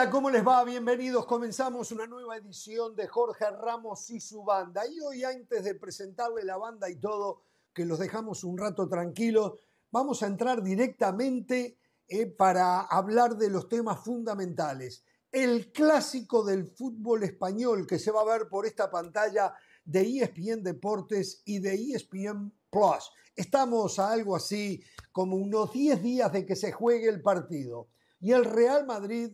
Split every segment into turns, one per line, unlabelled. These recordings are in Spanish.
Hola, ¿cómo les va? Bienvenidos. Comenzamos una nueva edición de Jorge Ramos y su banda. Y hoy, antes de presentarle la banda y todo, que los dejamos un rato tranquilos, vamos a entrar directamente eh, para hablar de los temas fundamentales. El clásico del fútbol español que se va a ver por esta pantalla de ESPN Deportes y de ESPN Plus. Estamos a algo así como unos 10 días de que se juegue el partido. Y el Real Madrid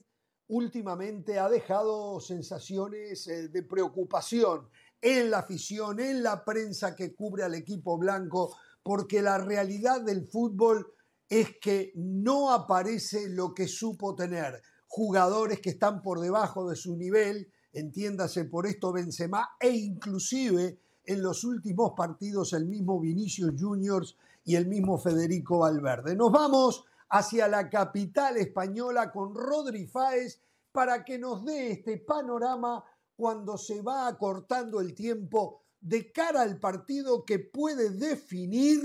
últimamente ha dejado sensaciones eh, de preocupación en la afición, en la prensa que cubre al equipo blanco, porque la realidad del fútbol es que no aparece lo que supo tener. Jugadores que están por debajo de su nivel, entiéndase por esto Benzema, e inclusive en los últimos partidos el mismo Vinicius Juniors y el mismo Federico Valverde. Nos vamos hacia la capital española con Rodri Fáez para que nos dé este panorama cuando se va acortando el tiempo de cara al partido que puede definir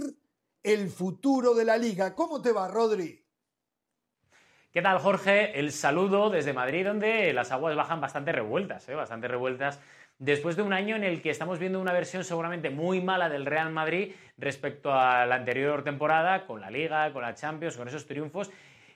el futuro de la liga. ¿Cómo te va, Rodri?
¿Qué tal, Jorge? El saludo desde Madrid, donde las aguas bajan bastante revueltas, ¿eh? bastante revueltas después de un año en el que estamos viendo una versión seguramente muy mala del Real Madrid respecto a la anterior temporada, con la Liga, con la Champions, con esos triunfos,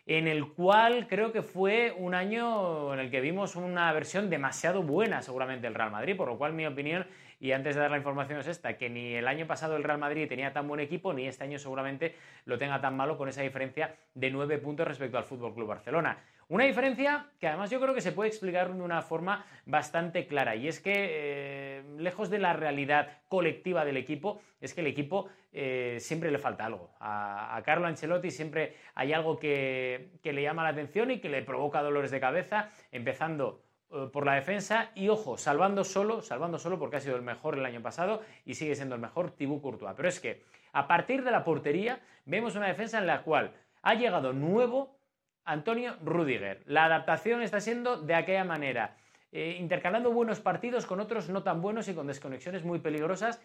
en el cual creo que fue un año en el que vimos una versión demasiado buena seguramente del Real Madrid, por lo cual mi opinión, y antes de dar la información es esta, que ni el año pasado el Real Madrid tenía tan buen equipo, ni este año seguramente lo tenga tan malo con esa diferencia de nueve puntos respecto al Fútbol Club Barcelona. Una diferencia que además yo creo que se puede explicar de una forma bastante clara y es que eh, lejos de la realidad colectiva del equipo, es que el equipo eh, siempre le falta algo. A, Carlo Ancelotti siempre hay algo que, le llama la atención y que le provoca dolores de cabeza, empezando eh, por la defensa y ojo, salvando solo, salvando solo porque ha sido el mejor el año pasado y sigue siendo el mejor Thibaut Courtois. Pero es que a partir de la portería vemos una defensa en la cual ha llegado nuevo Antonio Rudiger. La adaptación está siendo de aquella manera, eh, intercalando buenos partidos con otros no tan buenos y con desconexiones muy peligrosas,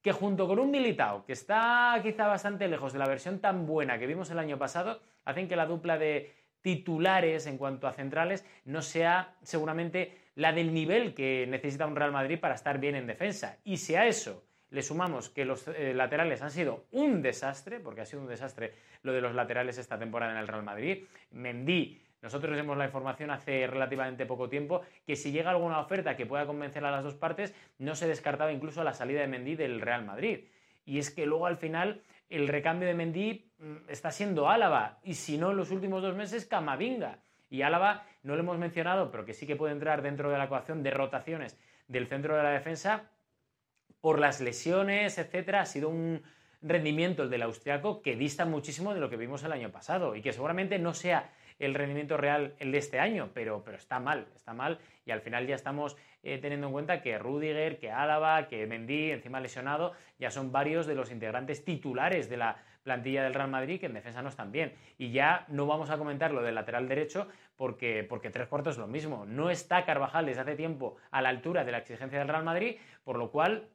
que junto con un Militao, que está quizá bastante lejos de la versión tan buena que vimos el año pasado, hacen que la dupla de titulares en cuanto a centrales no sea seguramente la del nivel que necesita un Real Madrid para estar bien en defensa. Y si a eso le sumamos que los eh, laterales han sido un desastre, porque ha sido un desastre lo de los laterales esta temporada en el Real Madrid. Mendy, nosotros vemos la información hace relativamente poco tiempo, que si llega alguna oferta que pueda convencer a las dos partes, no se descartaba incluso la salida de Mendy del Real Madrid. Y es que luego al final el recambio de Mendy mm, está siendo Álava, y si no en los últimos dos meses, Camavinga. Y Álava no lo hemos mencionado, pero que sí que puede entrar dentro de la ecuación de rotaciones del centro de la defensa, por las lesiones, etcétera, ha sido un rendimiento el del austriaco que dista muchísimo de lo que vimos el año pasado y que seguramente no sea el rendimiento real el de este año, pero, pero está mal, está mal y al final ya estamos eh, teniendo en cuenta que Rudiger, que Álava, que Mendy, encima lesionado, ya son varios de los integrantes titulares de la plantilla del Real Madrid que en defensa no están bien. Y ya no vamos a comentar lo del lateral derecho porque, porque tres cuartos es lo mismo. No está Carvajal desde hace tiempo a la altura de la exigencia del Real Madrid, por lo cual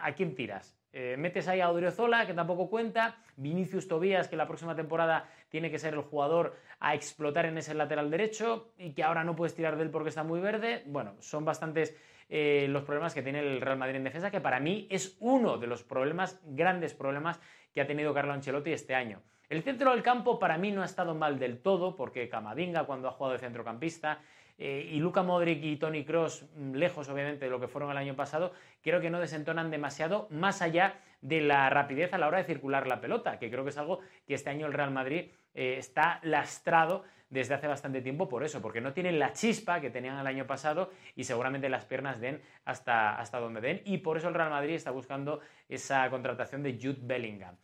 ¿a quién tiras? Eh, metes ahí a Odriozola, que tampoco cuenta, Vinicius Tobías, que la próxima temporada tiene que ser el jugador a explotar en ese lateral derecho y que ahora no puedes tirar de él porque está muy verde. Bueno, son bastantes eh, los problemas que tiene el Real Madrid en defensa, que para mí es uno de los problemas, grandes problemas que ha tenido Carlo Ancelotti este año. El centro del campo para mí no ha estado mal del todo, porque Camavinga cuando ha jugado de centrocampista, eh, y Luca Modric y Tony Cross, mm, lejos obviamente de lo que fueron el año pasado, creo que no desentonan demasiado más allá de la rapidez a la hora de circular la pelota, que creo que es algo que este año el Real Madrid eh, está lastrado desde hace bastante tiempo por eso, porque no tienen la chispa que tenían el año pasado y seguramente las piernas den hasta, hasta donde den y por eso el Real Madrid está buscando esa contratación de Jude Bellingham.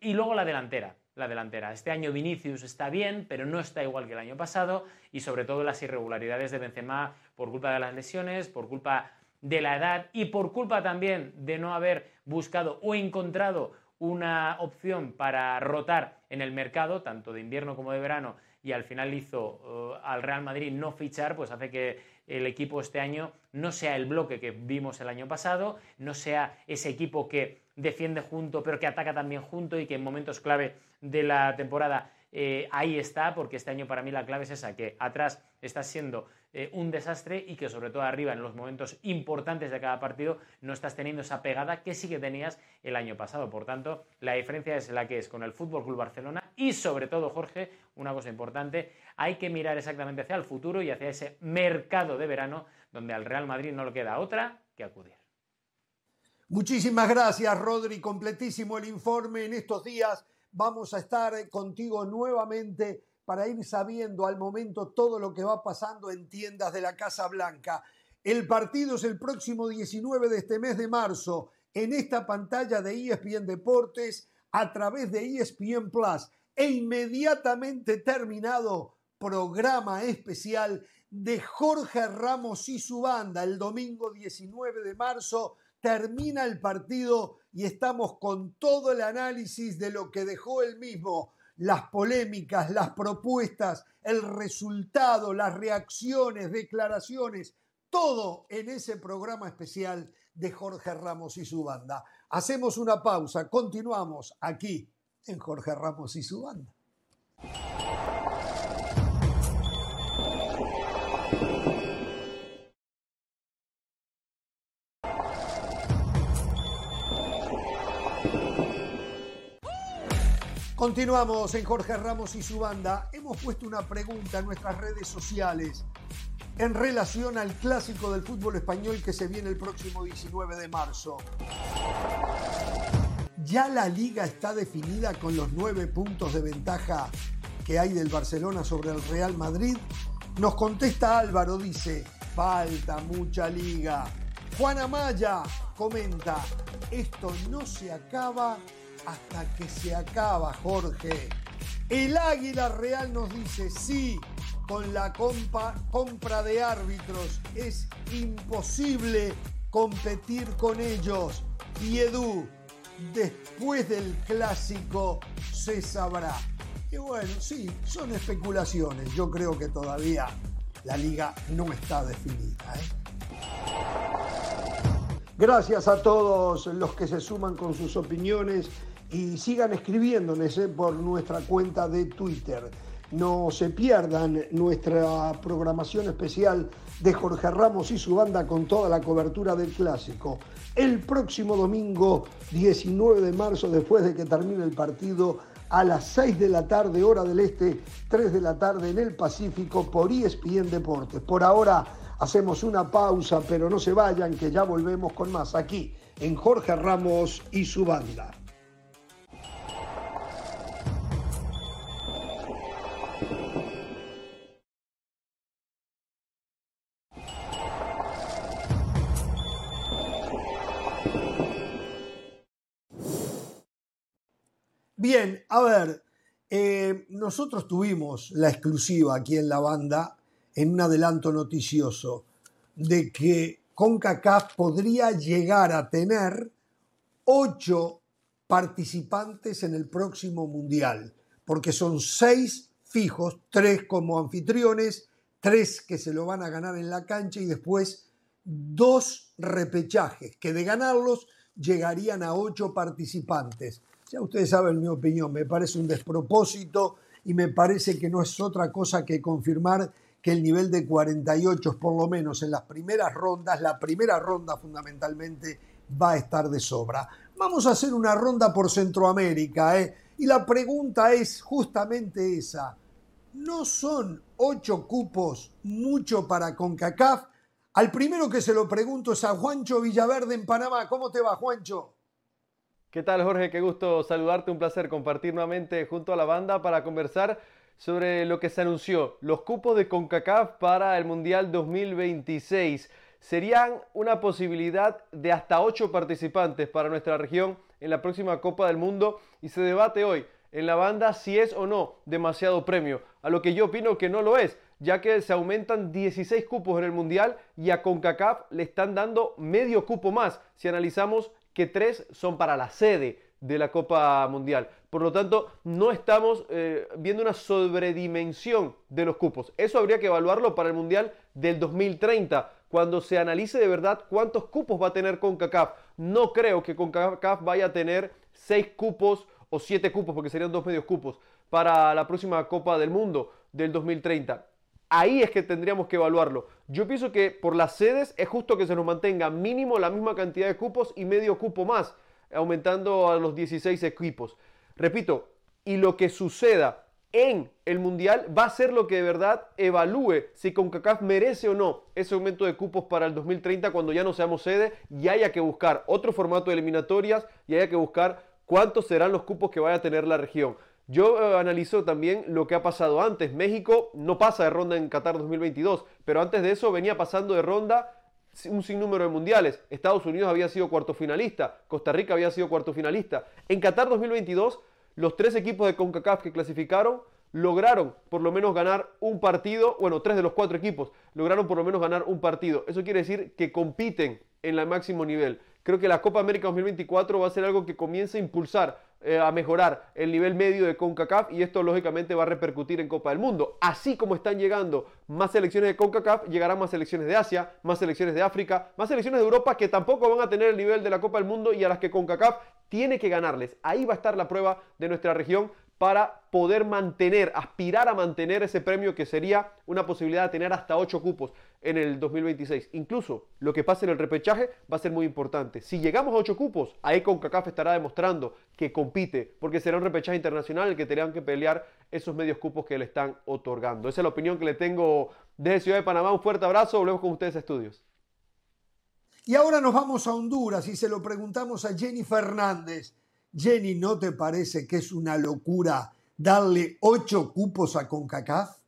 y luego la delantera la delantera. Este año Vinicius está bien, pero no está igual que el año pasado y sobre todo las irregularidades de Benzema por culpa de las lesiones, por culpa de la edad y por culpa también de no haber buscado o encontrado una opción para rotar en el mercado, tanto de invierno como de verano, y al final hizo eh, al Real Madrid no fichar, pues hace que el equipo este año no sea el bloque que vimos el año pasado, no sea ese equipo que defiende junto pero que ataca también junto y que en momentos clave de la temporada eh, ahí está, porque este año para mí la clave es esa, que atrás está siendo eh, un desastre y que sobre todo arriba en los momentos importantes de cada partido no estás teniendo esa pegada que sí que tenías el año pasado. Por tanto, la diferencia es la que es con el Fútbol Club Barcelona y sobre todo, Jorge, una cosa importante, hay que mirar exactamente hacia el futuro y hacia ese mercado de verano donde al Real Madrid no le queda otra que acudir.
Muchísimas gracias, Rodri. Completísimo el informe en estos días Vamos a estar eh, contigo nuevamente para ir sabiendo al momento todo lo que va pasando en tiendas de la Casa Blanca. El partido es el próximo 19 de este mes de marzo en esta pantalla de ESPN Deportes a través de ESPN Plus e inmediatamente terminado programa especial de Jorge Ramos y su banda el domingo 19 de marzo termina el partido y estamos con todo el análisis de lo que dejó el mismo, las polémicas, las propuestas, el resultado, las reacciones, declaraciones, todo en ese programa especial de Jorge Ramos y su banda. Hacemos una pausa, continuamos aquí en Jorge Ramos y su banda. Continuamos en Jorge Ramos y su banda. Hemos puesto una pregunta en nuestras redes sociales en relación al clásico del fútbol español que se viene el próximo 19 de marzo. ¿Ya la liga está definida con los nueve puntos de ventaja que hay del Barcelona sobre el Real Madrid? Nos contesta Álvaro, dice, falta mucha liga. Juan Amaya comenta, esto no se acaba hasta que se acaba, Jorge. El Águila Real nos dice, sí, con la compra de árbitros es imposible competir con ellos. Y Edu, después del clásico se sabrá. Y bueno, sí, son especulaciones. Yo creo que todavía la liga no está definida. ¿eh? Gracias a todos los que se suman con sus opiniones y sigan escribiéndonos eh, por nuestra cuenta de Twitter. No se pierdan nuestra programación especial de Jorge Ramos y su banda con toda la cobertura del clásico. El próximo domingo 19 de marzo, después de que termine el partido, a las 6 de la tarde, hora del este, 3 de la tarde en el Pacífico por ESPN Deportes. Por ahora hacemos una pausa, pero no se vayan, que ya volvemos con más aquí en Jorge Ramos y su banda. Bien, a ver, eh, nosotros tuvimos la exclusiva aquí en la banda, en un adelanto noticioso, de que CONCACAF podría llegar a tener ocho participantes en el próximo Mundial, porque son seis fijos, tres como anfitriones, tres que se lo van a ganar en la cancha y después dos repechajes, que de ganarlos llegarían a ocho participantes. Ya ustedes saben mi opinión, me parece un despropósito y me parece que no es otra cosa que confirmar que el nivel de 48, por lo menos en las primeras rondas, la primera ronda fundamentalmente, va a estar de sobra. Vamos a hacer una ronda por Centroamérica, ¿eh? Y la pregunta es justamente esa. ¿No son ocho cupos mucho para CONCACAF? Al primero que se lo pregunto es a Juancho Villaverde en Panamá. ¿Cómo te va, Juancho?
¿Qué tal Jorge? Qué gusto saludarte, un placer compartir nuevamente junto a la banda para conversar sobre lo que se anunció, los cupos de CONCACAF para el Mundial 2026. Serían una posibilidad de hasta ocho participantes para nuestra región en la próxima Copa del Mundo y se debate hoy en la banda si es o no demasiado premio, a lo que yo opino que no lo es, ya que se aumentan 16 cupos en el Mundial y a CONCACAF le están dando medio cupo más si analizamos que tres son para la sede de la Copa Mundial. Por lo tanto, no estamos eh, viendo una sobredimensión de los cupos. Eso habría que evaluarlo para el Mundial del 2030, cuando se analice de verdad cuántos cupos va a tener CONCACAF. No creo que CONCACAF vaya a tener seis cupos o siete cupos, porque serían dos medios cupos. para la próxima Copa del Mundo del 2030. Ahí es que tendríamos que evaluarlo. Yo pienso que por las sedes es justo que se nos mantenga mínimo la misma cantidad de cupos y medio cupo más, aumentando a los 16 equipos. Repito, y lo que suceda en el Mundial va a ser lo que de verdad evalúe si CONCACAF merece o no ese aumento de cupos para el 2030 cuando ya no seamos sede y haya que buscar otro formato de eliminatorias y haya que buscar cuántos serán los cupos que vaya a tener la región. Yo eh, analizo también lo que ha pasado antes. México no pasa de ronda en Qatar 2022, pero antes de eso venía pasando de ronda un sinnúmero de mundiales. Estados Unidos había sido cuarto finalista, Costa Rica había sido cuarto finalista. En Qatar 2022, los tres equipos de CONCACAF que clasificaron lograron por lo menos ganar un partido, bueno, tres de los cuatro equipos lograron por lo menos ganar un partido. Eso quiere decir que compiten en el máximo nivel. Creo que la Copa América 2024 va a ser algo que comience a impulsar eh, a mejorar el nivel medio de CONCACAF y esto lógicamente va a repercutir en Copa del Mundo. Así como están llegando más selecciones de CONCACAF, llegarán más selecciones de Asia, más selecciones de África, más selecciones de Europa que tampoco van a tener el nivel de la Copa del Mundo y a las que CONCACAF tiene que ganarles. Ahí va a estar la prueba de nuestra región para poder mantener, aspirar a mantener ese premio que sería una posibilidad de tener hasta 8 cupos en el 2026. Incluso lo que pase en el repechaje va a ser muy importante. Si llegamos a 8 cupos, ahí CONCACAF estará demostrando que compite, porque será un repechaje internacional el que tendrán que pelear esos medios cupos que le están otorgando. Esa es la opinión que le tengo desde Ciudad de Panamá. Un fuerte abrazo, volvemos con ustedes a estudios.
Y ahora nos vamos a Honduras y se lo preguntamos a Jenny Fernández. Jenny, ¿no te parece que es una locura darle ocho cupos a CONCACAF?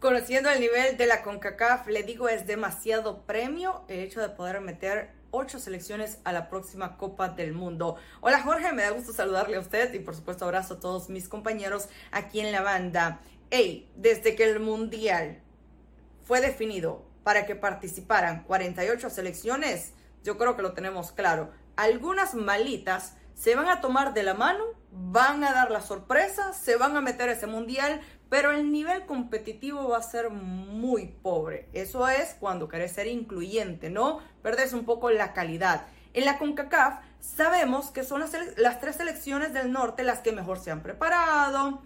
Conociendo el nivel de la CONCACAF, le digo, es demasiado premio el hecho de poder meter ocho selecciones a la próxima Copa del Mundo. Hola Jorge, me da gusto saludarle a usted y por supuesto abrazo a todos mis compañeros aquí en la banda. Hey, desde que el Mundial fue definido para que participaran 48 selecciones, yo creo que lo tenemos claro. Algunas malitas se van a tomar de la mano, van a dar la sorpresa, se van a meter a ese mundial, pero el nivel competitivo va a ser muy pobre. Eso es cuando querés ser incluyente, ¿no? Perdés un poco la calidad. En la CONCACAF sabemos que son las, las tres selecciones del norte las que mejor se han preparado,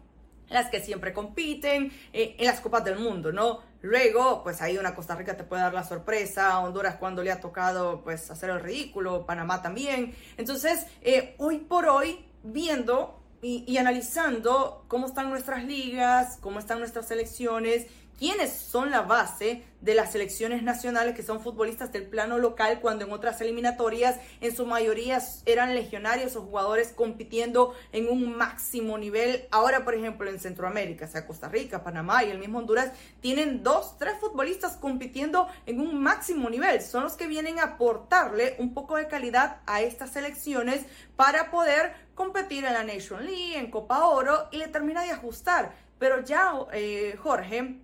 las que siempre compiten eh, en las Copas del Mundo, ¿no? Luego, pues ahí una Costa Rica te puede dar la sorpresa, Honduras cuando le ha tocado pues hacer el ridículo, Panamá también. Entonces, eh, hoy por hoy, viendo y, y analizando cómo están nuestras ligas, cómo están nuestras selecciones, quiénes son la base de las selecciones nacionales que son futbolistas del plano local cuando en otras eliminatorias en su mayoría eran legionarios o jugadores compitiendo en un máximo nivel. Ahora, por ejemplo, en Centroamérica, sea Costa Rica, Panamá y el mismo Honduras, tienen dos, tres futbolistas compitiendo en un máximo nivel. Son los que vienen a aportarle un poco de calidad a estas selecciones para poder competir en la Nation League, en Copa Oro y le termina de ajustar. Pero ya, eh, Jorge,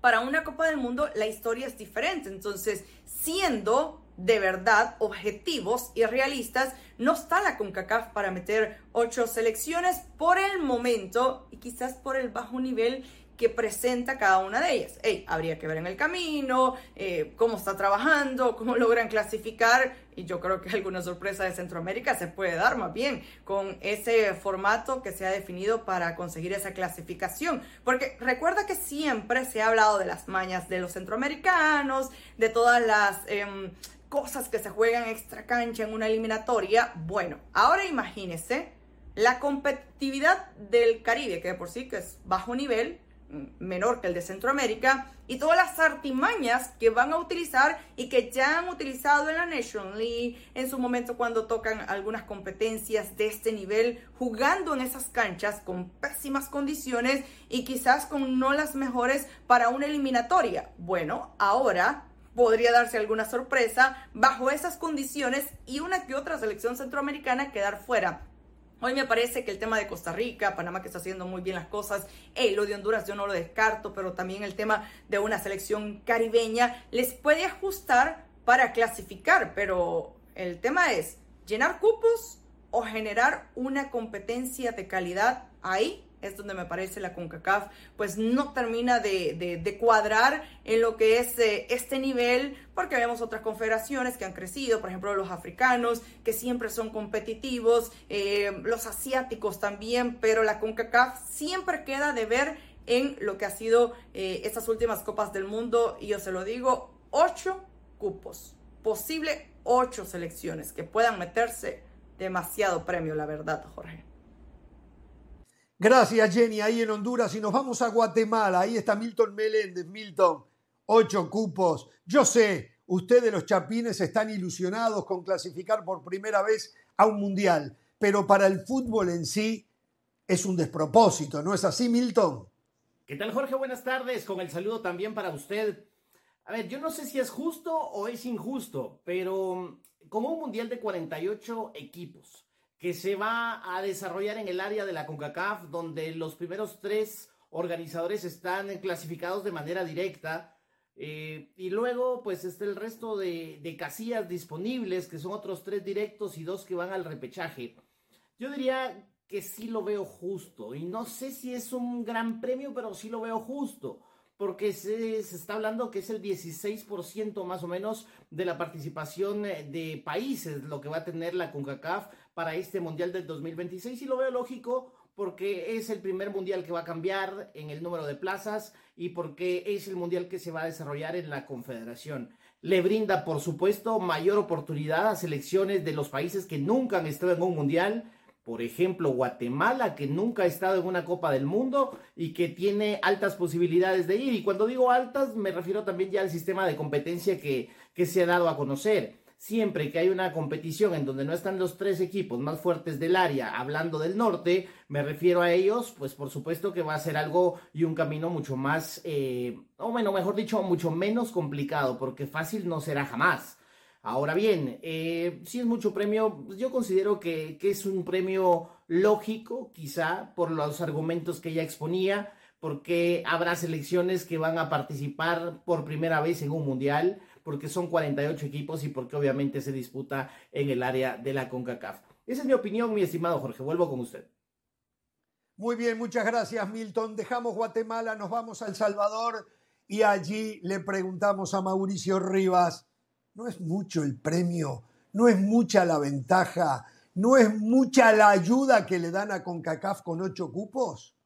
para una Copa del Mundo la historia es diferente. Entonces, siendo de verdad objetivos y realistas, no está la CONCACAF para meter ocho selecciones por el momento y quizás por el bajo nivel que presenta cada una de ellas. habría que ver en el camino, eh, cómo está trabajando, cómo logran clasificar y yo creo que alguna sorpresa de Centroamérica se puede dar más bien con ese formato que se ha definido para conseguir esa clasificación. Porque recuerda que siempre se ha hablado de las mañas de los centroamericanos, de todas las... Em, cosas que se juegan extra cancha en una eliminatoria. Bueno, ahora imagínese la competitividad del Caribe, que de por sí que es bajo nivel, menor que el de Centroamérica y todas las artimañas que van a utilizar y que ya han utilizado en la Nation League en su momento cuando tocan algunas competencias de este nivel, jugando en esas canchas con pésimas condiciones y quizás con no las mejores para una eliminatoria. Bueno, ahora podría darse alguna sorpresa bajo esas condiciones y una que otra selección centroamericana quedar fuera. Hoy me parece que el tema de Costa Rica, Panamá que está haciendo muy bien las cosas, el lo de Honduras yo no lo descarto, pero también el tema de una selección caribeña les puede ajustar para clasificar, pero el tema es llenar cupos o generar una competencia de calidad ahí es donde me parece la CONCACAF pues no termina de, cuadrar en lo que es eh, este nivel, porque vemos otras confederaciones que han crecido, por ejemplo los africanos, que siempre son competitivos, eh, los asiáticos también, pero la CONCACAF siempre queda de ver en lo que ha sido eh, estas últimas Copas del Mundo, y yo se lo digo, ocho cupos, posible ocho selecciones que puedan meterse, demasiado premio, la verdad, Jorge.
Gracias, Jenny. Ahí en Honduras. Y nos vamos a Guatemala. Ahí está Milton Meléndez. Milton, ocho cupos. Yo sé, ustedes los chapines están ilusionados con clasificar por primera vez a un mundial. Pero para el fútbol en sí es un despropósito. ¿No es así, Milton?
¿Qué tal, Jorge? Buenas tardes. Con el saludo también para usted. A ver, yo no sé si es justo o es injusto, pero como un mundial de 48 equipos que se va a desarrollar en el área de la CONCACAF, donde los primeros tres organizadores están clasificados de manera directa. Eh, y luego, pues está el resto de, casillas disponibles, que son otros tres directos y dos que van al repechaje. Yo diría que sí lo veo justo. Y no sé si es un gran premio, pero sí lo veo justo porque se, está hablando que es el 16% más o menos de la participación eh, de países lo que va a tener la CONCACAF para este Mundial del 2026 y lo veo lógico porque es el primer mundial que va a cambiar en el número de plazas y porque es el mundial que se va a desarrollar en la Confederación. Le brinda, por supuesto, mayor oportunidad a selecciones de los países que nunca han estado en un mundial por ejemplo, Guatemala, que nunca ha estado en una Copa del Mundo y que tiene altas posibilidades de ir. Y cuando digo altas, me refiero también ya al sistema de competencia que, que se ha dado a conocer. Siempre que hay una competición en donde no están los tres equipos más fuertes del área, hablando del norte, me refiero a ellos, pues por supuesto que va a ser algo y un camino mucho más, eh, o bueno, mejor dicho, mucho menos complicado, porque fácil no será jamás. Ahora bien, eh, si es mucho premio, yo considero que, es un premio lógico, quizá por los argumentos que ella exponía, porque habrá selecciones que van a participar por primera vez en un mundial, porque son 48 equipos y porque obviamente se disputa en el área de la CONCACAF. Esa es mi opinión, mi estimado Jorge. Vuelvo con usted.
Muy bien, muchas gracias, Milton. Dejamos Guatemala, nos vamos a El Salvador y allí le preguntamos a Mauricio Rivas no es mucho el premio, no es mucha la ventaja, no es mucha la ayuda que le dan a CONCACAF con ocho cupos.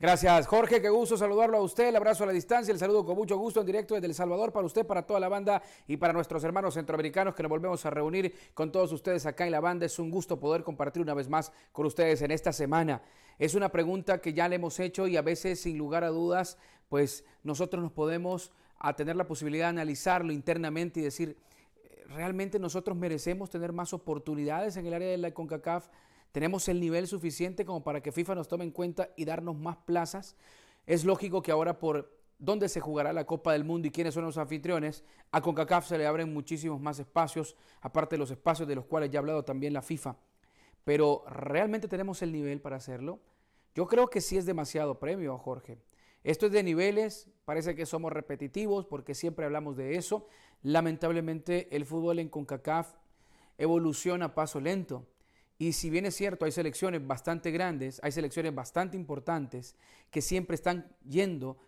Gracias, Jorge. Qué gusto saludarlo a usted. El abrazo a la distancia. El saludo con mucho gusto en directo desde El Salvador para usted, para toda la banda y para nuestros hermanos centroamericanos que nos volvemos a reunir con todos ustedes acá en la banda. Es un gusto poder compartir una vez más con ustedes en esta semana. Es una pregunta que ya le hemos hecho y a veces, sin lugar a dudas, pues nosotros nos podemos a tener la posibilidad de analizarlo internamente y decir, eh, ¿realmente nosotros merecemos tener más oportunidades en el área de la CONCACAF? ¿Tenemos el nivel suficiente como para que FIFA nos tome en cuenta y darnos más plazas? Es lógico que ahora por dónde se jugará la Copa del Mundo y quiénes son los anfitriones, a CONCACAF se le abren muchísimos más espacios, aparte de los espacios de los cuales ya ha hablado también la FIFA. Pero ¿realmente tenemos el nivel para hacerlo? Yo creo que sí es demasiado premio, Jorge. Esto es de niveles, parece que somos repetitivos porque siempre hablamos de eso. Lamentablemente el fútbol en CONCACAF evoluciona a paso lento. Y si bien es cierto, hay selecciones bastante grandes, hay selecciones bastante importantes que siempre están yendo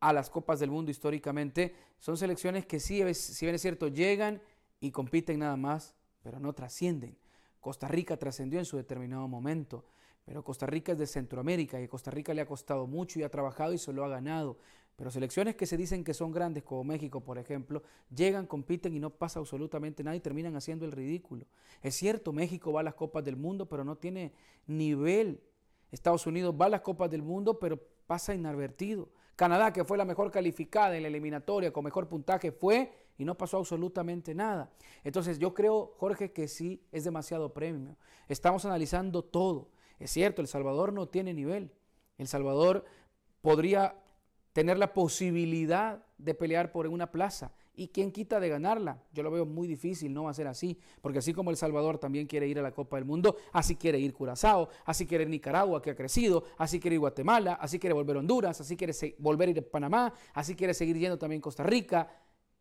a las Copas del Mundo históricamente, son selecciones que sí, si bien es cierto, llegan y compiten nada más, pero no trascienden. Costa Rica trascendió en su determinado momento. Pero Costa Rica es de Centroamérica y a Costa Rica le ha costado mucho y ha trabajado y se lo ha ganado. Pero selecciones que se dicen que son grandes, como México, por ejemplo, llegan, compiten y no pasa absolutamente nada y terminan haciendo el ridículo. Es cierto, México va a las Copas del Mundo, pero no tiene nivel. Estados Unidos va a las Copas del Mundo, pero pasa inadvertido. Canadá, que fue la mejor calificada en la eliminatoria, con mejor puntaje, fue y no pasó absolutamente nada. Entonces yo creo, Jorge, que sí es demasiado premio. Estamos analizando todo. Es cierto, El Salvador no tiene nivel. El Salvador podría tener la posibilidad de pelear por una plaza. ¿Y quién quita de ganarla? Yo lo veo muy difícil, no va a ser así, porque así como El Salvador también quiere ir a la Copa del Mundo, así quiere ir Curazao, así quiere ir Nicaragua, que ha crecido, así quiere ir Guatemala, así quiere volver Honduras, así quiere volver a ir a Panamá, así quiere seguir yendo también Costa Rica.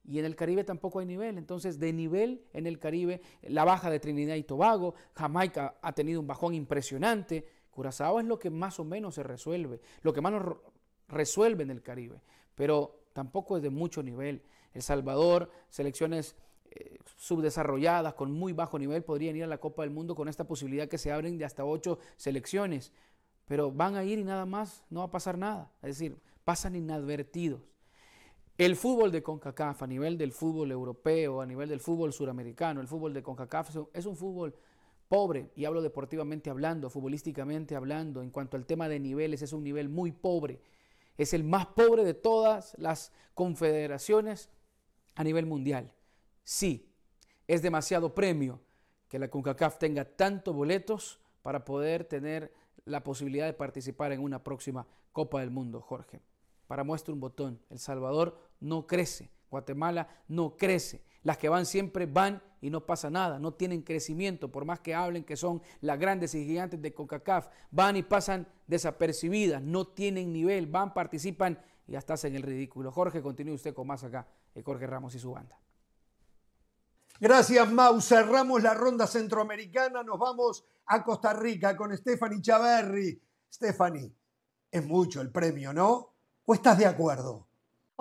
Y en el Caribe tampoco hay nivel. Entonces, de nivel en el Caribe, la baja de Trinidad y Tobago, Jamaica ha tenido un bajón impresionante. Curazao es lo que más o menos se resuelve, lo que más nos resuelve en el Caribe, pero tampoco es de mucho nivel. El Salvador, selecciones eh, subdesarrolladas con muy bajo nivel podrían ir a la Copa del Mundo con esta posibilidad que se abren de hasta ocho selecciones, pero van a ir y nada más, no va a pasar nada, es decir, pasan inadvertidos. El fútbol de CONCACAF a nivel del fútbol europeo, a nivel del fútbol suramericano, el fútbol de CONCACAF es un fútbol pobre, y hablo deportivamente hablando, futbolísticamente hablando, en cuanto al tema de niveles, es un nivel muy pobre. Es el más pobre de todas las confederaciones a nivel mundial. Sí, es demasiado premio que la CONCACAF tenga tantos boletos para poder tener la posibilidad de participar en una próxima Copa del Mundo, Jorge. Para muestra un botón, El Salvador no crece, Guatemala no crece. Las que van siempre van y no pasa nada, no tienen crecimiento, por más que hablen que son las grandes y gigantes de CONCACAF, van y pasan desapercibidas, no tienen nivel, van, participan y hasta hacen el ridículo. Jorge, continúe usted con más acá, Jorge Ramos y su banda.
Gracias, Mau. Cerramos la ronda centroamericana, nos vamos a Costa Rica con Stephanie Chaverri. Stephanie, es mucho el premio, ¿no? ¿O estás de acuerdo?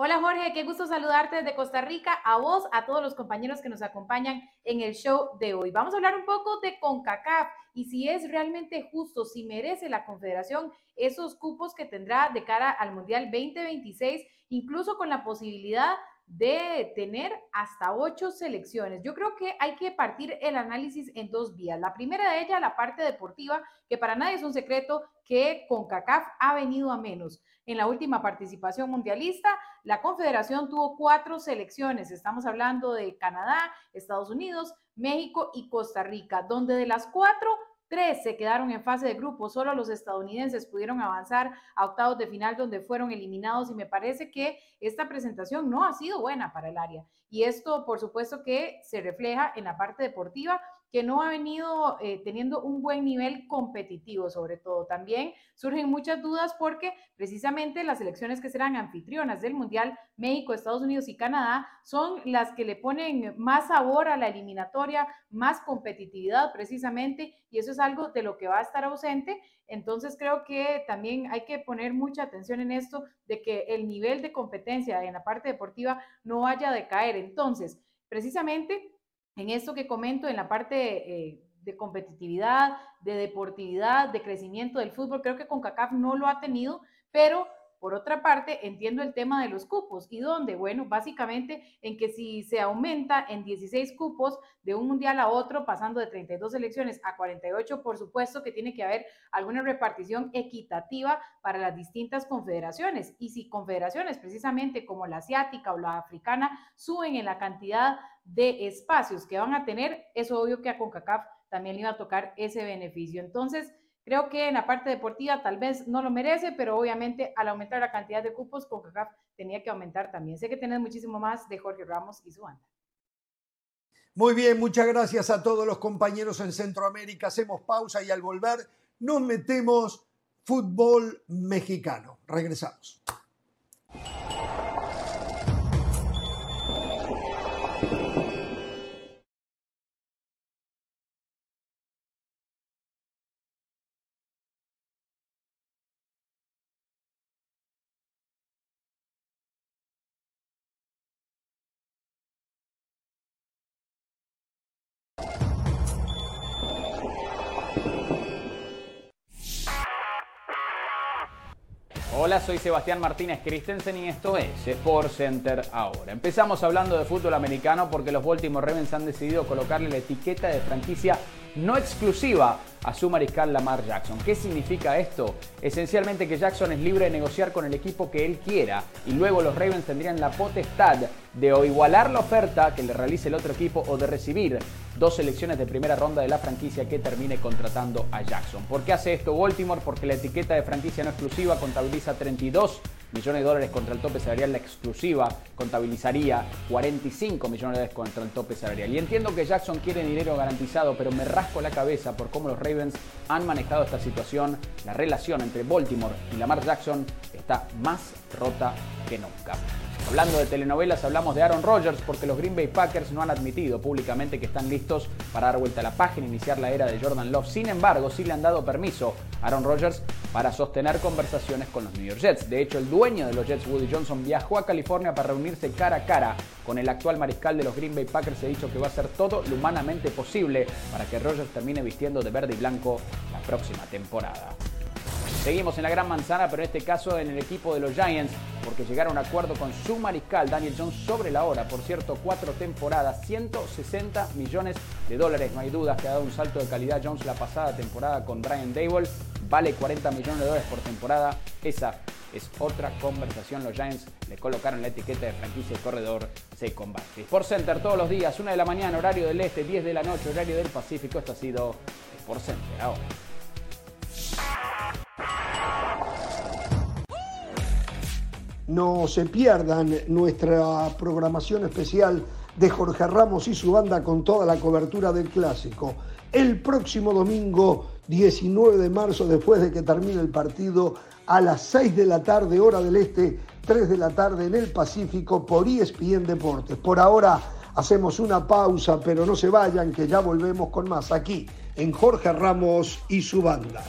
Hola Jorge, qué gusto saludarte desde Costa Rica, a vos, a todos los compañeros que nos acompañan en el show de hoy. Vamos a hablar un poco de CONCACAF y si es realmente justo, si merece la Confederación esos cupos que tendrá de cara al Mundial 2026, incluso con la posibilidad de tener hasta ocho selecciones. Yo creo que hay que partir el análisis en dos vías. La primera de ellas, la parte deportiva, que para nadie es un secreto que CONCACAF ha venido a menos. En la última participación mundialista, la Confederación tuvo cuatro selecciones. Estamos hablando de Canadá, Estados Unidos, México y Costa Rica, donde de las cuatro Tres se quedaron en fase de grupo, solo los estadounidenses pudieron avanzar a octavos de final donde fueron eliminados y me parece que esta presentación no ha sido buena para el área. Y esto, por supuesto, que se refleja en la parte deportiva, que no ha venido eh, teniendo un buen nivel competitivo, sobre todo. También surgen muchas dudas porque precisamente las elecciones que serán anfitrionas del Mundial, México, Estados Unidos y Canadá, son las que le ponen más sabor a la eliminatoria, más competitividad precisamente, y eso es algo de lo que va a estar ausente. Entonces creo que también hay que poner mucha atención en esto de que el nivel de competencia en la parte deportiva no vaya a decaer. Entonces, precisamente en esto que comento, en la parte eh, de competitividad, de deportividad, de crecimiento del fútbol, creo que CONCACAF no lo ha tenido, pero por otra parte, entiendo el tema de los cupos. ¿Y dónde? Bueno, básicamente en que si se aumenta en 16 cupos de un mundial a otro, pasando de 32 selecciones a 48, por supuesto que tiene que haber alguna repartición equitativa para las distintas confederaciones. Y si confederaciones, precisamente como la asiática o la africana, suben en la cantidad de espacios que van a tener, es obvio que a CONCACAF también le iba a tocar ese beneficio. Entonces, Creo que en la parte deportiva tal vez no lo merece, pero obviamente al aumentar la cantidad de cupos, CONCACAF tenía que aumentar también. Sé que tenés muchísimo más de Jorge Ramos y su banda.
Muy bien, muchas gracias a todos los compañeros en Centroamérica. Hacemos pausa y al volver nos metemos fútbol mexicano. Regresamos.
Soy Sebastián Martínez Christensen y esto es Sport Center ahora. Empezamos hablando de fútbol americano porque los Baltimore Ravens han decidido colocarle la etiqueta de franquicia no exclusiva a su mariscal Lamar Jackson. ¿Qué significa esto? Esencialmente que Jackson es libre de negociar con el equipo que él quiera y luego los Ravens tendrían la potestad de o igualar la oferta que le realice el otro equipo o de recibir dos selecciones de primera ronda de la franquicia que termine contratando a Jackson. ¿Por qué hace esto Baltimore? Porque la etiqueta de franquicia no exclusiva contabiliza 32 millones de dólares contra el tope salarial, la exclusiva contabilizaría 45 millones de dólares contra el tope salarial. Y entiendo que Jackson quiere dinero garantizado, pero me rasco la cabeza por cómo los Ravens han manejado esta situación. La relación entre Baltimore y Lamar Jackson está más rota que nunca. Hablando de telenovelas, hablamos de Aaron Rodgers porque los Green Bay Packers no han admitido públicamente que están listos para dar vuelta a la página e iniciar la era de Jordan Love. Sin embargo, sí le han dado permiso a Aaron Rodgers para sostener conversaciones con los New York Jets. De hecho, el dueño de los Jets, Woody Johnson, viajó a California para reunirse cara a cara con el actual mariscal de los Green Bay Packers. Ha dicho que va a hacer todo lo humanamente posible para que Rodgers termine vistiendo de verde y blanco la próxima temporada. Seguimos en la Gran Manzana, pero en este caso en el equipo de los Giants, porque llegaron a un acuerdo con su mariscal Daniel Jones sobre la hora. Por cierto, cuatro temporadas, 160 millones de dólares. No hay dudas que ha dado un salto de calidad Jones la pasada temporada con Brian Dable. Vale 40 millones de dólares por temporada. Esa es otra conversación. Los Giants le colocaron la etiqueta de franquicia de corredor se combate. Sport Center todos los días, 1 de la mañana, horario del este, 10 de la noche, horario del Pacífico. Esto ha sido Sport Center. Ahora.
No se pierdan nuestra programación especial de Jorge Ramos y su banda con toda la cobertura del clásico. El próximo domingo 19 de marzo, después de que termine el partido, a las 6 de la tarde, hora del este, 3 de la tarde en el Pacífico por ESPN Deportes. Por ahora hacemos una pausa, pero no se vayan, que ya volvemos con más aquí en Jorge Ramos y su banda.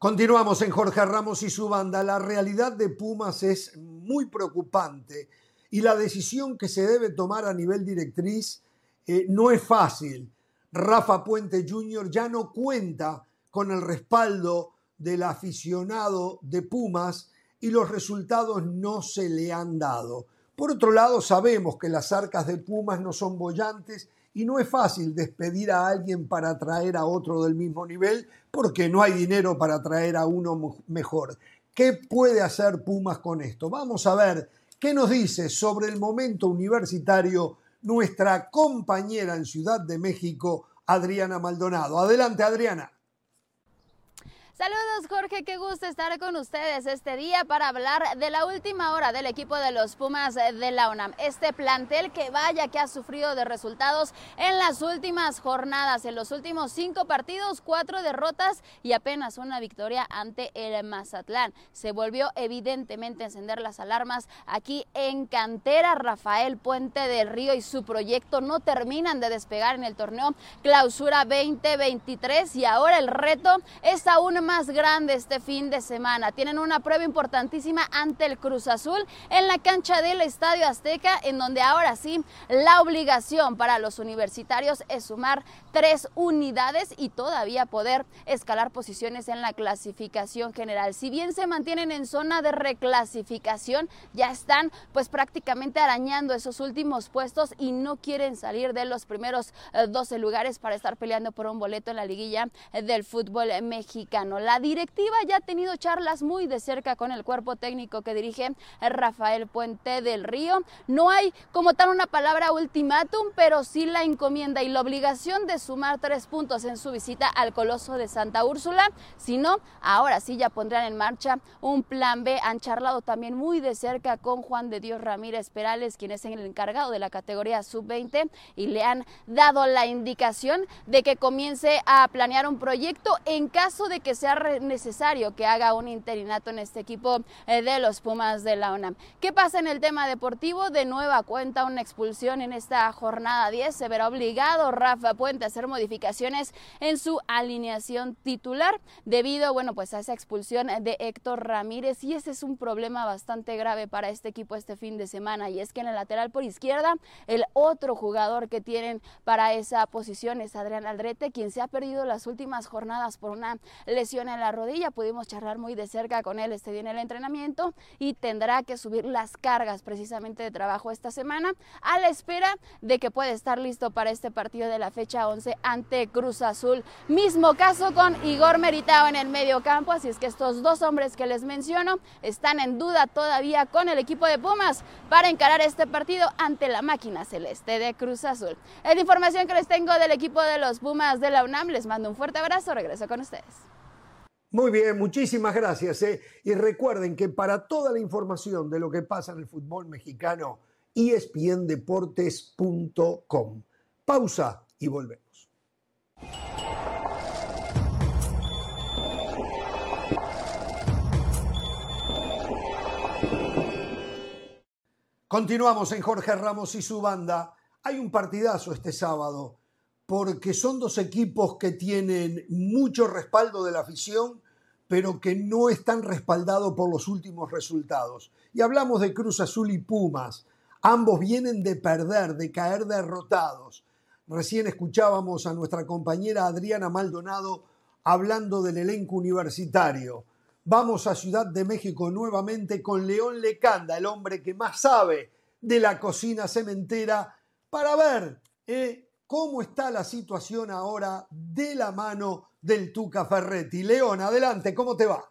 Continuamos en Jorge Ramos y su banda. La realidad de Pumas es muy preocupante y la decisión que se debe tomar a nivel directriz eh, no es fácil. Rafa Puente Jr. ya no cuenta con el respaldo del aficionado de Pumas y los resultados no se le han dado. Por otro lado, sabemos que las arcas de Pumas no son bollantes y no es fácil despedir a alguien para traer a otro del mismo nivel porque no hay dinero para traer a uno mejor. ¿Qué puede hacer Pumas con esto? Vamos a ver qué nos dice sobre el momento universitario nuestra compañera en Ciudad de México, Adriana Maldonado. Adelante, Adriana.
Saludos Jorge, qué gusto estar con ustedes este día para hablar de la última hora del equipo de los Pumas de la UNAM. Este plantel que vaya que ha sufrido de resultados en las últimas jornadas, en los últimos cinco partidos, cuatro derrotas y apenas una victoria ante el Mazatlán. Se volvió evidentemente a encender las alarmas aquí en Cantera. Rafael Puente del Río y su proyecto no terminan de despegar en el torneo Clausura 2023 y ahora el reto es aún más grande este fin de semana. Tienen una prueba importantísima ante el Cruz Azul en la cancha del Estadio Azteca, en donde ahora sí la obligación para los universitarios es sumar tres unidades y todavía poder escalar posiciones en la clasificación general. Si bien se mantienen en zona de reclasificación, ya están pues prácticamente arañando esos últimos puestos y no quieren salir de los primeros 12 eh, lugares para estar peleando por un boleto en la liguilla del fútbol mexicano. La directiva ya ha tenido charlas muy de cerca con el cuerpo técnico que dirige Rafael Puente del Río. No hay como tal una palabra ultimátum, pero sí la encomienda y la obligación de sumar tres puntos en su visita al Coloso de Santa Úrsula. Si no, ahora sí ya pondrán en marcha un plan B. Han charlado también muy de cerca con Juan de Dios Ramírez Perales, quien es el encargado de la categoría sub-20, y le han dado la indicación de que comience a planear un proyecto en caso de que sea necesario que haga un interinato en este equipo eh, de los Pumas de la UNAM. ¿Qué pasa en el tema deportivo? De nueva cuenta una expulsión en esta jornada 10. Se verá obligado Rafa Puente a hacer modificaciones en su alineación titular debido, bueno, pues a esa expulsión de Héctor Ramírez y ese es un problema bastante grave para este equipo este fin de semana y es que en el lateral por izquierda el otro jugador que tienen para esa posición es Adrián Aldrete, quien se ha perdido las últimas jornadas por una lesión en la rodilla. Pudimos charlar muy de cerca con él este día en el entrenamiento y tendrá que subir las cargas precisamente de trabajo esta semana a la espera de que pueda estar listo para este partido de la fecha 11 ante Cruz Azul. Mismo caso con Igor Meritao en el medio campo, así es que estos dos hombres que les menciono están en duda todavía con el equipo de Pumas para encarar este partido ante la máquina celeste de Cruz Azul. Es la información que les tengo del equipo de los Pumas de la UNAM. Les mando un fuerte abrazo. Regreso con ustedes.
Muy bien, muchísimas gracias. Eh. Y recuerden que para toda la información de lo que pasa en el fútbol mexicano, espndeportes.com. Pausa y volvemos. Continuamos en Jorge Ramos y su banda. Hay un partidazo este sábado porque son dos equipos que tienen mucho respaldo de la afición, pero que no están respaldados por los últimos resultados. Y hablamos de Cruz Azul y Pumas. Ambos vienen de perder, de caer derrotados. Recién escuchábamos a nuestra compañera Adriana Maldonado hablando del elenco universitario. Vamos a Ciudad de México nuevamente con León Lecanda, el hombre que más sabe de la cocina cementera, para ver eh, cómo está la situación ahora de la mano del Tuca Ferretti. León, adelante, ¿cómo te va?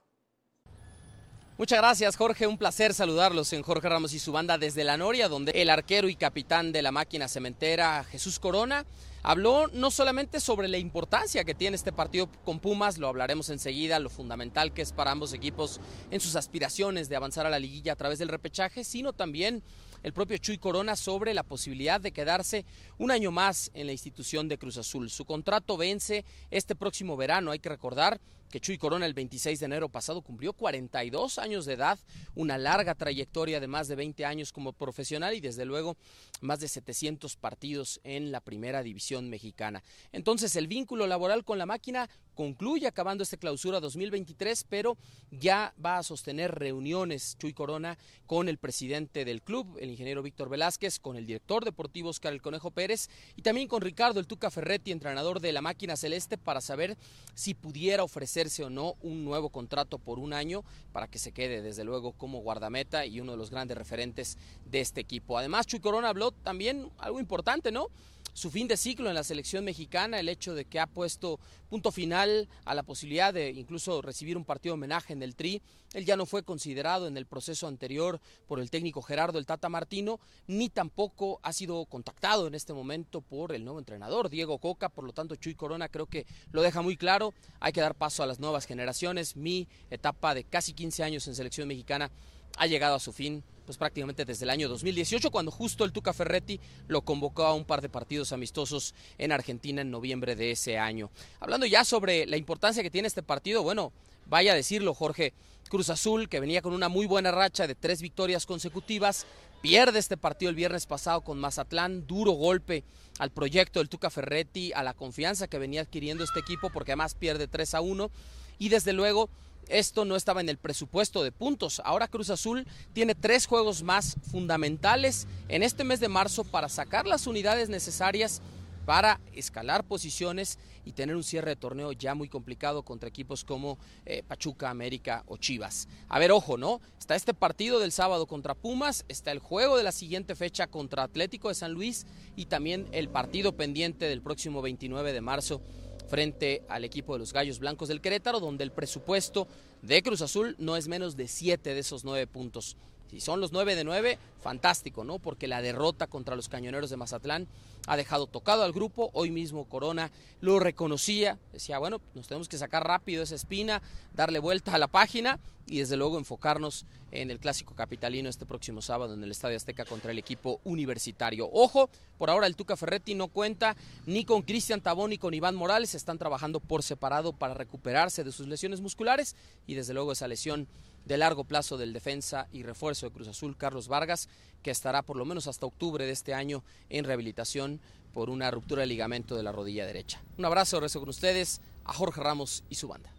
Muchas gracias, Jorge. Un placer saludarlos en Jorge Ramos y su banda desde La Noria, donde el arquero y capitán de la máquina cementera, Jesús Corona, habló no solamente sobre la importancia que tiene este partido con Pumas, lo hablaremos enseguida, lo fundamental que es para ambos equipos en sus aspiraciones de avanzar a la liguilla a través del repechaje, sino también el propio Chuy Corona sobre la posibilidad de quedarse un año más en la institución de Cruz Azul. Su contrato vence este próximo verano, hay que recordar que Chuy Corona el 26 de enero pasado cumplió 42 años de edad, una larga trayectoria de más de 20 años como profesional y desde luego más de 700 partidos en la primera división mexicana. Entonces el vínculo laboral con la máquina concluye acabando esta clausura 2023, pero ya va a sostener reuniones Chuy Corona con el presidente del club, el ingeniero Víctor Velázquez, con el director deportivo Oscar El Conejo Pérez y también con Ricardo El Tuca Ferretti, entrenador de la máquina celeste, para saber si pudiera ofrecerse o no un nuevo contrato por un año para que se quede desde luego como guardameta y uno de los grandes referentes de este equipo. Además, Chuy Corona habló también algo importante, ¿no? Su fin de ciclo en la selección mexicana, el hecho de que ha puesto punto final a la posibilidad de incluso recibir un partido homenaje en el Tri. Él ya no fue considerado en el proceso anterior por el técnico Gerardo el Tata Martino, ni tampoco ha sido contactado en este momento por el nuevo entrenador, Diego Coca. Por lo tanto, Chuy Corona creo que lo deja muy claro. Hay que dar paso a las nuevas generaciones. Mi etapa de casi 15 años en selección mexicana ha llegado a su fin pues prácticamente desde el año 2018, cuando justo el Tuca Ferretti lo convocó a un par de partidos amistosos en Argentina en noviembre de ese año. Hablando ya sobre la importancia que tiene este partido, bueno, vaya a decirlo Jorge, Cruz Azul, que venía con una muy buena racha de tres victorias consecutivas, pierde este partido el viernes pasado con Mazatlán, duro golpe al proyecto del Tuca Ferretti, a la confianza que venía adquiriendo este equipo, porque además pierde 3 a 1 y desde luego esto no estaba en el presupuesto de puntos. Ahora Cruz Azul tiene tres juegos más fundamentales en este mes de marzo para sacar las unidades necesarias para escalar posiciones y tener un cierre de torneo ya muy complicado contra equipos como eh, Pachuca, América o Chivas. A ver, ojo, ¿no? Está este partido del sábado contra Pumas, está el juego de la siguiente fecha contra Atlético de San Luis y también el partido pendiente del próximo 29 de marzo frente al equipo de los Gallos Blancos del Querétaro, donde el presupuesto de Cruz Azul no es menos de siete de esos nueve puntos. Si son los 9 de 9, fantástico, ¿no? Porque la derrota contra los cañoneros de Mazatlán ha dejado tocado al grupo. Hoy mismo Corona lo reconocía. Decía, bueno, nos tenemos que sacar rápido esa espina, darle vuelta a la página y desde luego enfocarnos en el clásico capitalino este próximo sábado en el Estadio Azteca contra el equipo universitario. Ojo, por ahora el Tuca Ferretti no cuenta ni con Cristian Tabón ni con Iván Morales. Están trabajando por separado para recuperarse de sus lesiones musculares y desde luego esa lesión de largo plazo del defensa y refuerzo de Cruz Azul, Carlos Vargas, que estará por lo menos hasta octubre de este año en rehabilitación por una ruptura de ligamento de la rodilla derecha. Un abrazo, rezo con ustedes, a Jorge Ramos y su banda.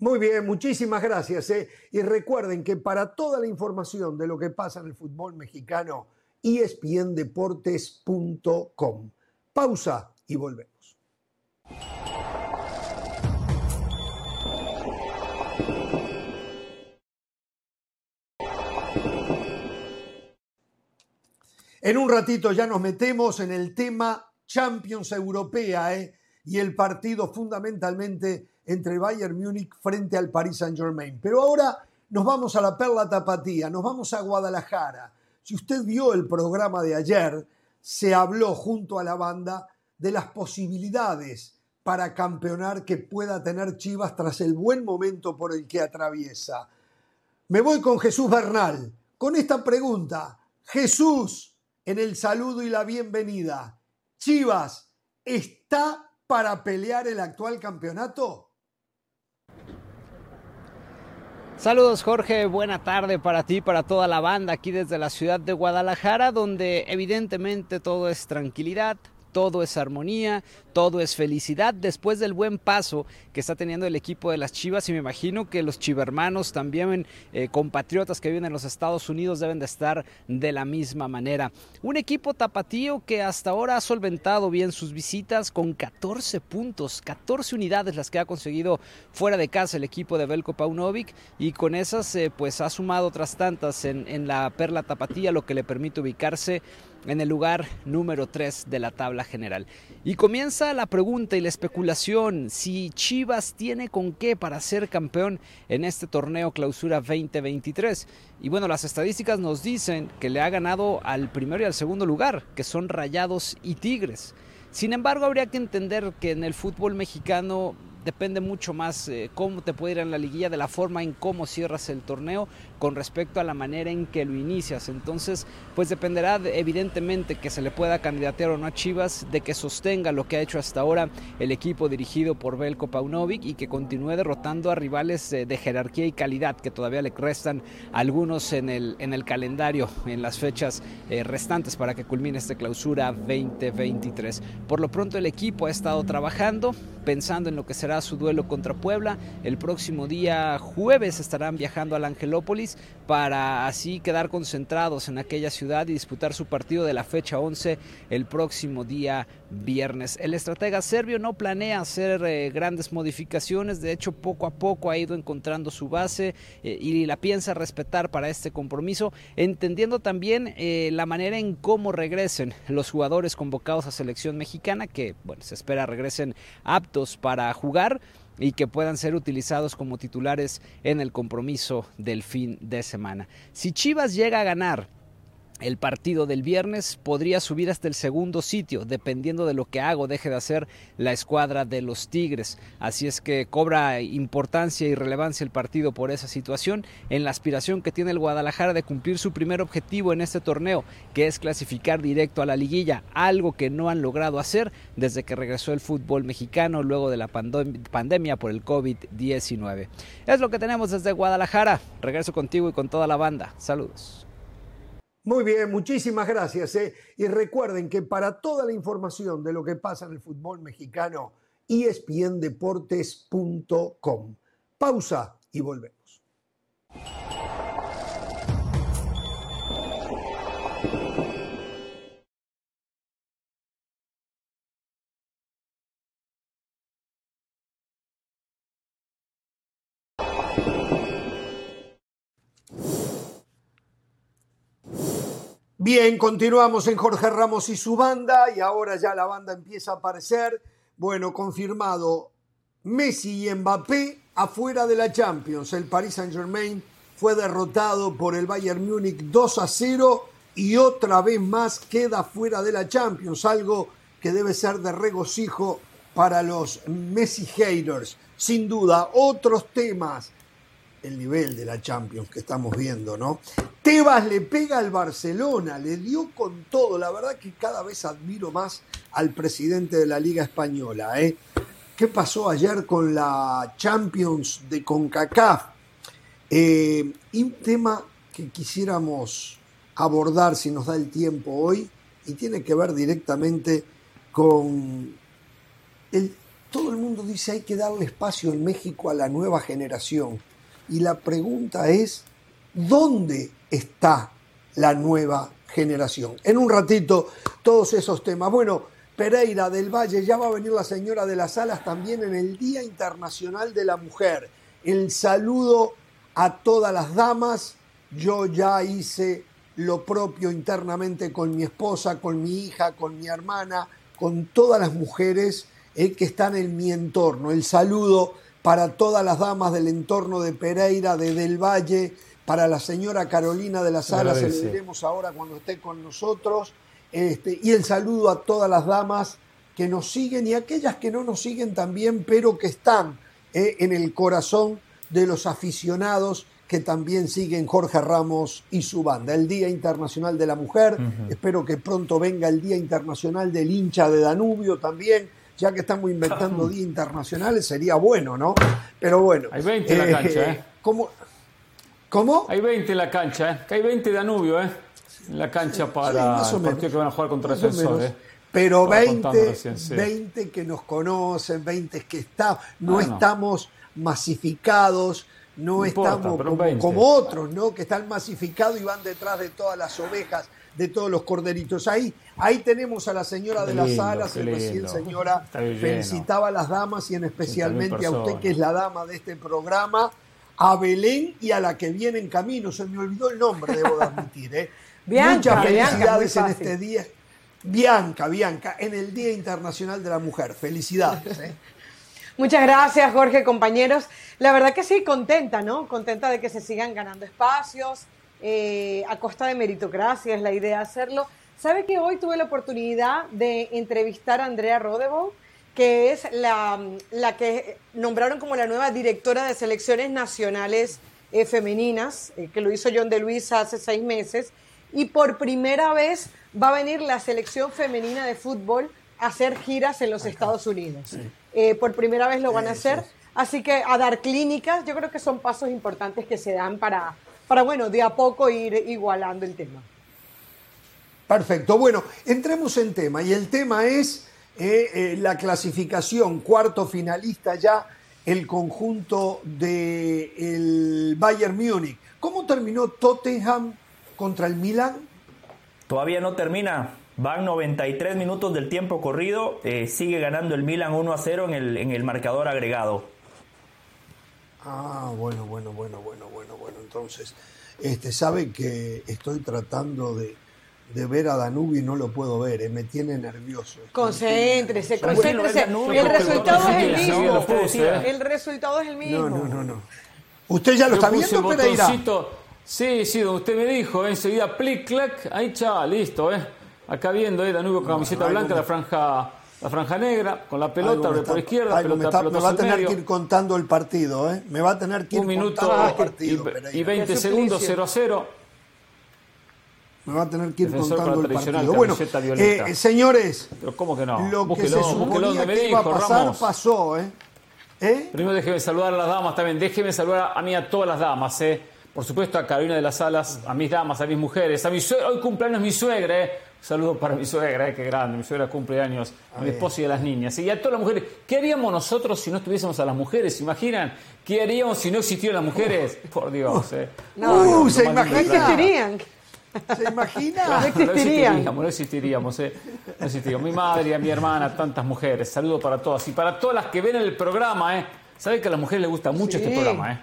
Muy bien, muchísimas gracias. ¿eh? Y recuerden que para toda la información de lo que pasa en el fútbol mexicano, espndeportes.com. Pausa y volvemos. En un ratito ya nos metemos en el tema Champions Europea ¿eh? y el partido fundamentalmente entre Bayern Múnich frente al Paris Saint Germain. Pero ahora nos vamos a la Perla Tapatía, nos vamos a Guadalajara. Si usted vio el programa de ayer, se habló junto a la banda de las posibilidades para campeonar que pueda tener Chivas tras el buen momento por el que atraviesa. Me voy con Jesús Bernal, con esta pregunta. Jesús, en el saludo y la bienvenida. Chivas, ¿está para pelear el actual campeonato?
Saludos Jorge, buena tarde para ti, para toda la banda aquí desde la ciudad de Guadalajara, donde evidentemente todo es tranquilidad, todo es armonía, todo es felicidad después del buen paso que está teniendo el equipo de las Chivas y me imagino que los chivermanos también eh, compatriotas que viven en los Estados Unidos deben de estar de la misma manera. Un equipo tapatío que hasta ahora ha solventado bien sus visitas con 14 puntos, 14 unidades las que ha conseguido fuera de casa el equipo de Belko Paunovic y con esas eh, pues ha sumado otras tantas en, en la perla tapatía lo que le permite ubicarse en el lugar número 3 de la tabla general. Y comienza la pregunta y la especulación si Chivas tiene con qué para ser campeón en este torneo clausura 2023. Y bueno, las estadísticas nos dicen que le ha ganado al primero y al segundo lugar, que son Rayados y Tigres. Sin embargo, habría que entender que en el fútbol mexicano depende mucho más eh, cómo te puede ir en la liguilla de la forma en cómo cierras el torneo con respecto a la manera en que lo inicias. Entonces, pues dependerá evidentemente que se le pueda candidatear o no a Chivas, de que sostenga lo que ha hecho hasta ahora el equipo dirigido por Belko Paunovic y que continúe derrotando a rivales de jerarquía y calidad que todavía le restan algunos en el, en el calendario, en las fechas eh, restantes para que culmine esta clausura 2023. Por lo pronto el equipo ha estado trabajando, pensando en lo que será su duelo contra Puebla. El próximo día jueves estarán viajando al Angelópolis para así quedar concentrados en aquella ciudad y disputar su partido de la fecha 11 el próximo día viernes. El estratega serbio no planea hacer eh, grandes modificaciones, de hecho poco a poco ha ido encontrando su base eh, y la piensa respetar para este compromiso, entendiendo también eh, la manera en cómo regresen los jugadores convocados a selección mexicana, que bueno, se espera regresen aptos para jugar y que puedan ser utilizados como titulares en el compromiso del fin de semana. Si Chivas llega a ganar el partido del viernes podría subir hasta el segundo sitio, dependiendo de lo que haga o deje de hacer la escuadra de los Tigres. Así es que cobra importancia y relevancia el partido por esa situación, en la aspiración que tiene el Guadalajara de cumplir su primer objetivo en este torneo, que es clasificar directo a la liguilla, algo que no han logrado hacer desde que regresó el fútbol mexicano luego de la pandemia por el COVID-19. Es lo que tenemos desde Guadalajara. Regreso contigo y con toda la banda. Saludos.
Muy bien, muchísimas gracias. ¿eh? Y recuerden que para toda la información de lo que pasa en el fútbol mexicano, espndeportes.com. Pausa y volvemos. Bien, continuamos en Jorge Ramos y su banda y ahora ya la banda empieza a aparecer. Bueno, confirmado Messi y Mbappé afuera de la Champions. El Paris Saint-Germain fue derrotado por el Bayern Múnich 2 a 0 y otra vez más queda fuera de la Champions, algo que debe ser de regocijo para los Messi haters. Sin duda, otros temas el nivel de la Champions que estamos viendo, ¿no? Tebas le pega al Barcelona, le dio con todo. La verdad que cada vez admiro más al presidente de la Liga Española, ¿eh? ¿Qué pasó ayer con la Champions de CONCACAF? Eh, un tema que quisiéramos abordar si nos da el tiempo hoy y tiene que ver directamente con el, todo el mundo dice hay que darle espacio en México a la nueva generación. Y la pregunta es, ¿dónde está la nueva generación? En un ratito, todos esos temas. Bueno, Pereira del Valle, ya va a venir la señora de las alas también en el Día Internacional de la Mujer. El saludo a todas las damas. Yo ya hice lo propio internamente con mi esposa, con mi hija, con mi hermana, con todas las mujeres eh, que están en mi entorno. El saludo para todas las damas del entorno de Pereira, de Del Valle, para la señora Carolina de las Salas, se le diremos ahora cuando esté con nosotros, este, y el saludo a todas las damas que nos siguen y aquellas que no nos siguen también, pero que están eh, en el corazón de los aficionados que también siguen Jorge Ramos y su banda. El Día Internacional de la Mujer, espero que pronto venga el Día Internacional del hincha de Danubio también, ya que estamos inventando días internacionales, sería bueno, ¿no? Pero bueno.
Hay 20 en la cancha,
¿eh? Como, ¿Cómo?
Hay 20 en la cancha, ¿eh? Que hay 20 Danubio, ¿eh? En la cancha para
o
el partido que van a jugar contra
menos.
¿eh?
Pero
Estaba
20,
contando recién, sí.
20 que nos conocen, 20 que está, no
Ah, no.
estamos masificados, no,
No importa,
estamos como,
20.
como otros, ¿no? Que están masificados y van detrás de todas las ovejas, de todos los corderitos. Ahí, ahí tenemos a la señora de las y recién señora felicitaba a las damas y en especialmente a usted que es la dama de este programa, a Belén y a la que viene en camino. Se me olvidó el nombre, debo de admitir, ¿eh?
Bianca,
Muchas felicidades en este día. Bianca, Bianca, en el Día Internacional de la Mujer. Felicidades. ¿eh?
Muchas gracias, Jorge, compañeros. La verdad que sí, contenta, ¿no? Contenta de que se sigan ganando espacios eh, a costa de meritocracia, es la idea hacerlo. ¿Sabe que hoy tuve la oportunidad de entrevistar a Andrea Rodebo, que es la, la que nombraron como la nueva directora de selecciones nacionales eh, femeninas, eh, que lo hizo John de Luis hace seis meses, y por primera vez va a venir la selección femenina de fútbol a hacer giras en los Estados Unidos. Eh, por primera vez lo van a hacer, así que a dar clínicas, yo creo que son pasos importantes que se dan para, para bueno, de a poco ir igualando el tema.
Perfecto. Bueno, entremos en tema. Y el tema es eh, eh, la clasificación, cuarto finalista ya, el conjunto del Bayern Múnich. ¿Cómo terminó Tottenham contra el Milan?
Todavía no termina. Van 93 minutos del tiempo corrido. eh, sigue ganando el Milan 1 a 0 en el, en el marcador agregado.
Ah, bueno, bueno, bueno, bueno, bueno, bueno. Entonces, este, sabe que estoy tratando de, de ver a Danubio y no lo puedo ver, eh, me tiene nervioso.
Concéntrese, concéntrese.
Danubio,
El resultado es el mismo.
¿eh?
El resultado es el mismo.
No, no, no, no. ¿Usted ya lo
Yo
está
puse
viendo, Pereira?
Sí, sí, donde usted me dijo, eh, enseguida plic, clac, ahí ya, listo, ¿eh? Acá viendo, ¿eh? Danubio con camiseta blanca, la franja, la franja negra, con la pelota,
Algo me
abre por izquierda,
algo me,
pelota,
está- me
pelotazo
va a
en
tener
medio.
que ir contando el partido, ¿eh? Me va a tener que ir
un minuto
contando el
y,
partido,
y- y 20 segundos, 0 a 0.
Me va a tener que ir
Defensor
contando
con
el partido. Bueno,
violeta.
eh, señores,
Pero ¿cómo que no?
lo que
Búsquelo,
se
búsquelo
suponía
me
que iba a
dijo,
pasar,
Ramos.
pasó, ¿eh? ¿Eh?
Primero déjeme saludar a las damas también. Déjeme saludar a mí a todas las damas, ¿eh? Por supuesto a Carolina de las Alas, a mis damas, a mis mujeres, a mi suegra. Hoy cumpleaños mi suegra, ¿eh? Un saludo para mi suegra, ¿eh? Qué grande. Mi suegra cumple años, a mi esposa y a las niñas. Y a todas las mujeres. ¿Qué haríamos nosotros si no tuviésemos a las mujeres? ¿Se imaginan? ¿Qué haríamos si no existieran las mujeres? Por Dios, ¿eh?
No,
Lo
¿se
más lindo
imagina?
del
No existirían.
¿Se imagina?
Claro,
No existirían.
No existiríamos, ¿eh? No existiríamos. Mi madre, a mi hermana, tantas mujeres. Saludo para todas. Y para todas las que ven el programa, ¿eh? Saben que a las mujeres les gusta mucho
Sí.
este programa, ¿eh?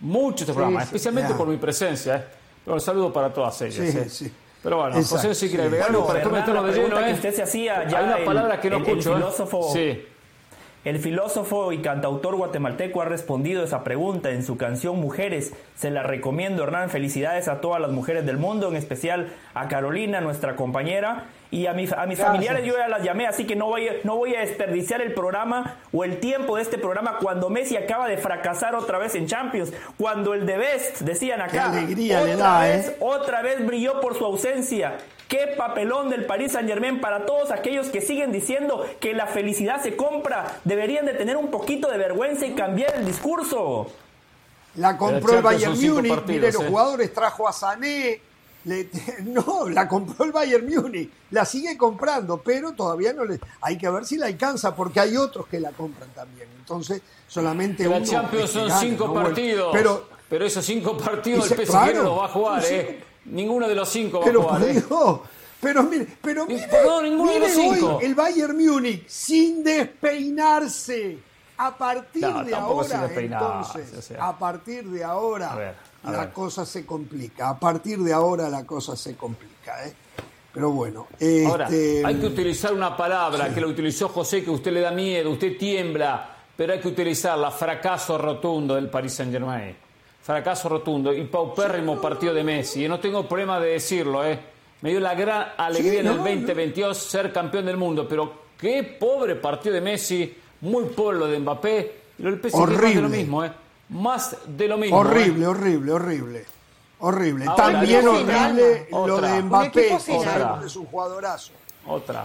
Mucho este
Sí,
programa,
sí.
especialmente
Ya.
por mi presencia, ¿eh? Pero un saludo para todas ellas,
Sí,
¿eh?
sí.
Pero bueno,
Exacto,
José, si quiere
sí.
agregar algo para después
la
de lleno, ¿eh?
que usted se hacía ya
Hay una
el-
palabra que no
el- el
escucho, ¿eh?
filósofo-
Sí.
El filósofo y cantautor guatemalteco ha respondido esa pregunta en su canción Mujeres. Se la recomiendo, Hernán. Felicidades a todas las mujeres del mundo, en especial a Carolina, nuestra compañera. Y a, mi- a mis familiares yo ya las llamé, así que no voy, a- no voy a desperdiciar el programa o el tiempo de este programa cuando Messi acaba de fracasar otra vez en Champions. Cuando el de Best, decían acá,
Qué alegría
otra
le da,
vez,
¿eh?
otra vez brilló por su ausencia. Qué papelón del Paris Saint Germain para todos aquellos que siguen diciendo que la felicidad se compra. Deberían de tener un poquito de vergüenza y cambiar el discurso.
La compró el Bayern Múnich, mire los
¿eh?
jugadores, trajo a Sané. le- no, la compró el Bayern Múnich, la sigue comprando, pero todavía no le. Hay que ver si la alcanza, porque hay otros que la compran también. Entonces, solamente
la
uno
Champions son
gana,
cinco partidos.
Pero,
Pero esos cinco partidos el PSG
claro.
no los va a jugar. ¿eh? Ninguno de los cinco va
pero
a jugar, ¿eh?
Pero mire, pero mire,
ninguno de
mire
los cinco.
hoy el Bayern Múnich sin despeinarse. A partir
No,
de ahora, entonces,
o sea.
a partir de ahora,
A ver, a
la
ver.
cosa se complica. A partir de ahora la cosa se complica, ¿eh? Pero bueno,
Ahora,
este,
hay que utilizar una palabra que lo utilizó José, que usted le da miedo, usted tiembla, pero hay que utilizarla, fracaso rotundo del Paris Saint Germain. Fracaso rotundo y paupérrimo partido de Messi. Y no tengo problema de decirlo, ¿eh? Me dio la gran alegría
Sí,
en el
no,
2022 ser campeón del mundo, pero qué pobre partido de Messi, muy pobre lo de Mbappé. Y lo del PSG más de lo
Horrible.
mismo, ¿eh? Más de lo mismo. ¿eh?
horrible, horrible, horrible. Horrible.
Ahora,
También horrible lo de. Mbappé, es un jugadorazo.
Otra.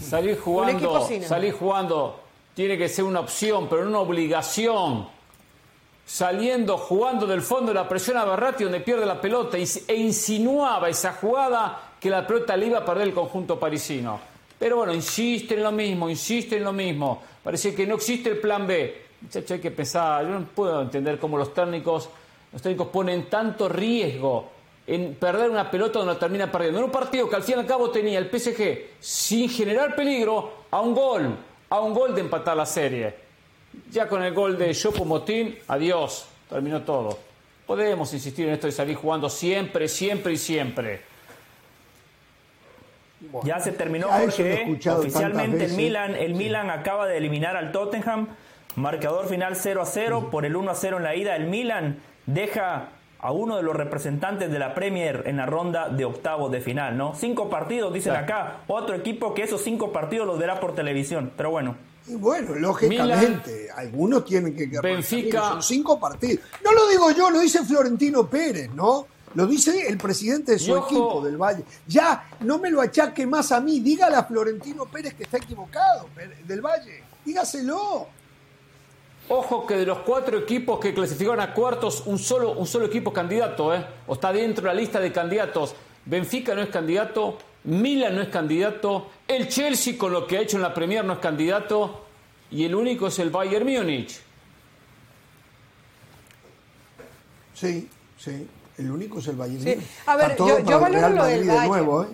Salir jugando, salir jugando tiene que ser una opción, pero no una obligación. Saliendo, jugando del fondo de la presión a Berratti donde pierde la pelota e insinuaba esa jugada que la pelota le iba a perder el conjunto parisino. Pero bueno, insiste en lo mismo, insiste en lo mismo. Parece que no existe el plan B. Muchachos, hay que pensar, yo no puedo entender cómo los técnicos, los técnicos ponen tanto riesgo en perder una pelota donde la termina perdiendo. En un partido que al fin y al cabo tenía el PSG sin generar peligro a un gol, a un gol de empatar la serie. Ya con el gol de Chopo Motín, adiós, terminó todo. Podemos insistir en esto de salir jugando siempre, siempre y siempre.
ya se terminó Jorge. Oficialmente el Milan, el Milan acaba de eliminar al Tottenham. Marcador final 0 a 0 por el 1 a 0 en la ida. El Milan deja a uno de los representantes de la Premier en la ronda de octavos de final, ¿no? Cinco partidos, dicen acá. Otro equipo que esos cinco partidos los verá por televisión. Pero bueno.
Y bueno, lógicamente, algunos tienen que Benfica. Son cinco partidos. No lo digo yo, lo dice Florentino Pérez, ¿no? Lo dice el presidente de su equipo del Valle. Ya, no me lo achaque más a mí. Dígale a Florentino Pérez que está equivocado, del Valle. Dígaselo.
Ojo que de los cuatro equipos que clasificaron a cuartos, un solo, un solo equipo candidato, ¿eh? O está dentro de la lista de candidatos. Benfica no es candidato, Milan no es candidato, el Chelsea con lo que ha hecho en la Premier no es candidato y el único es el Bayern Múnich.
Sí, sí, el único es el Bayern Múnich.
A ver, yo, yo valoro lo del Bayern.
Nuevo, ¿eh?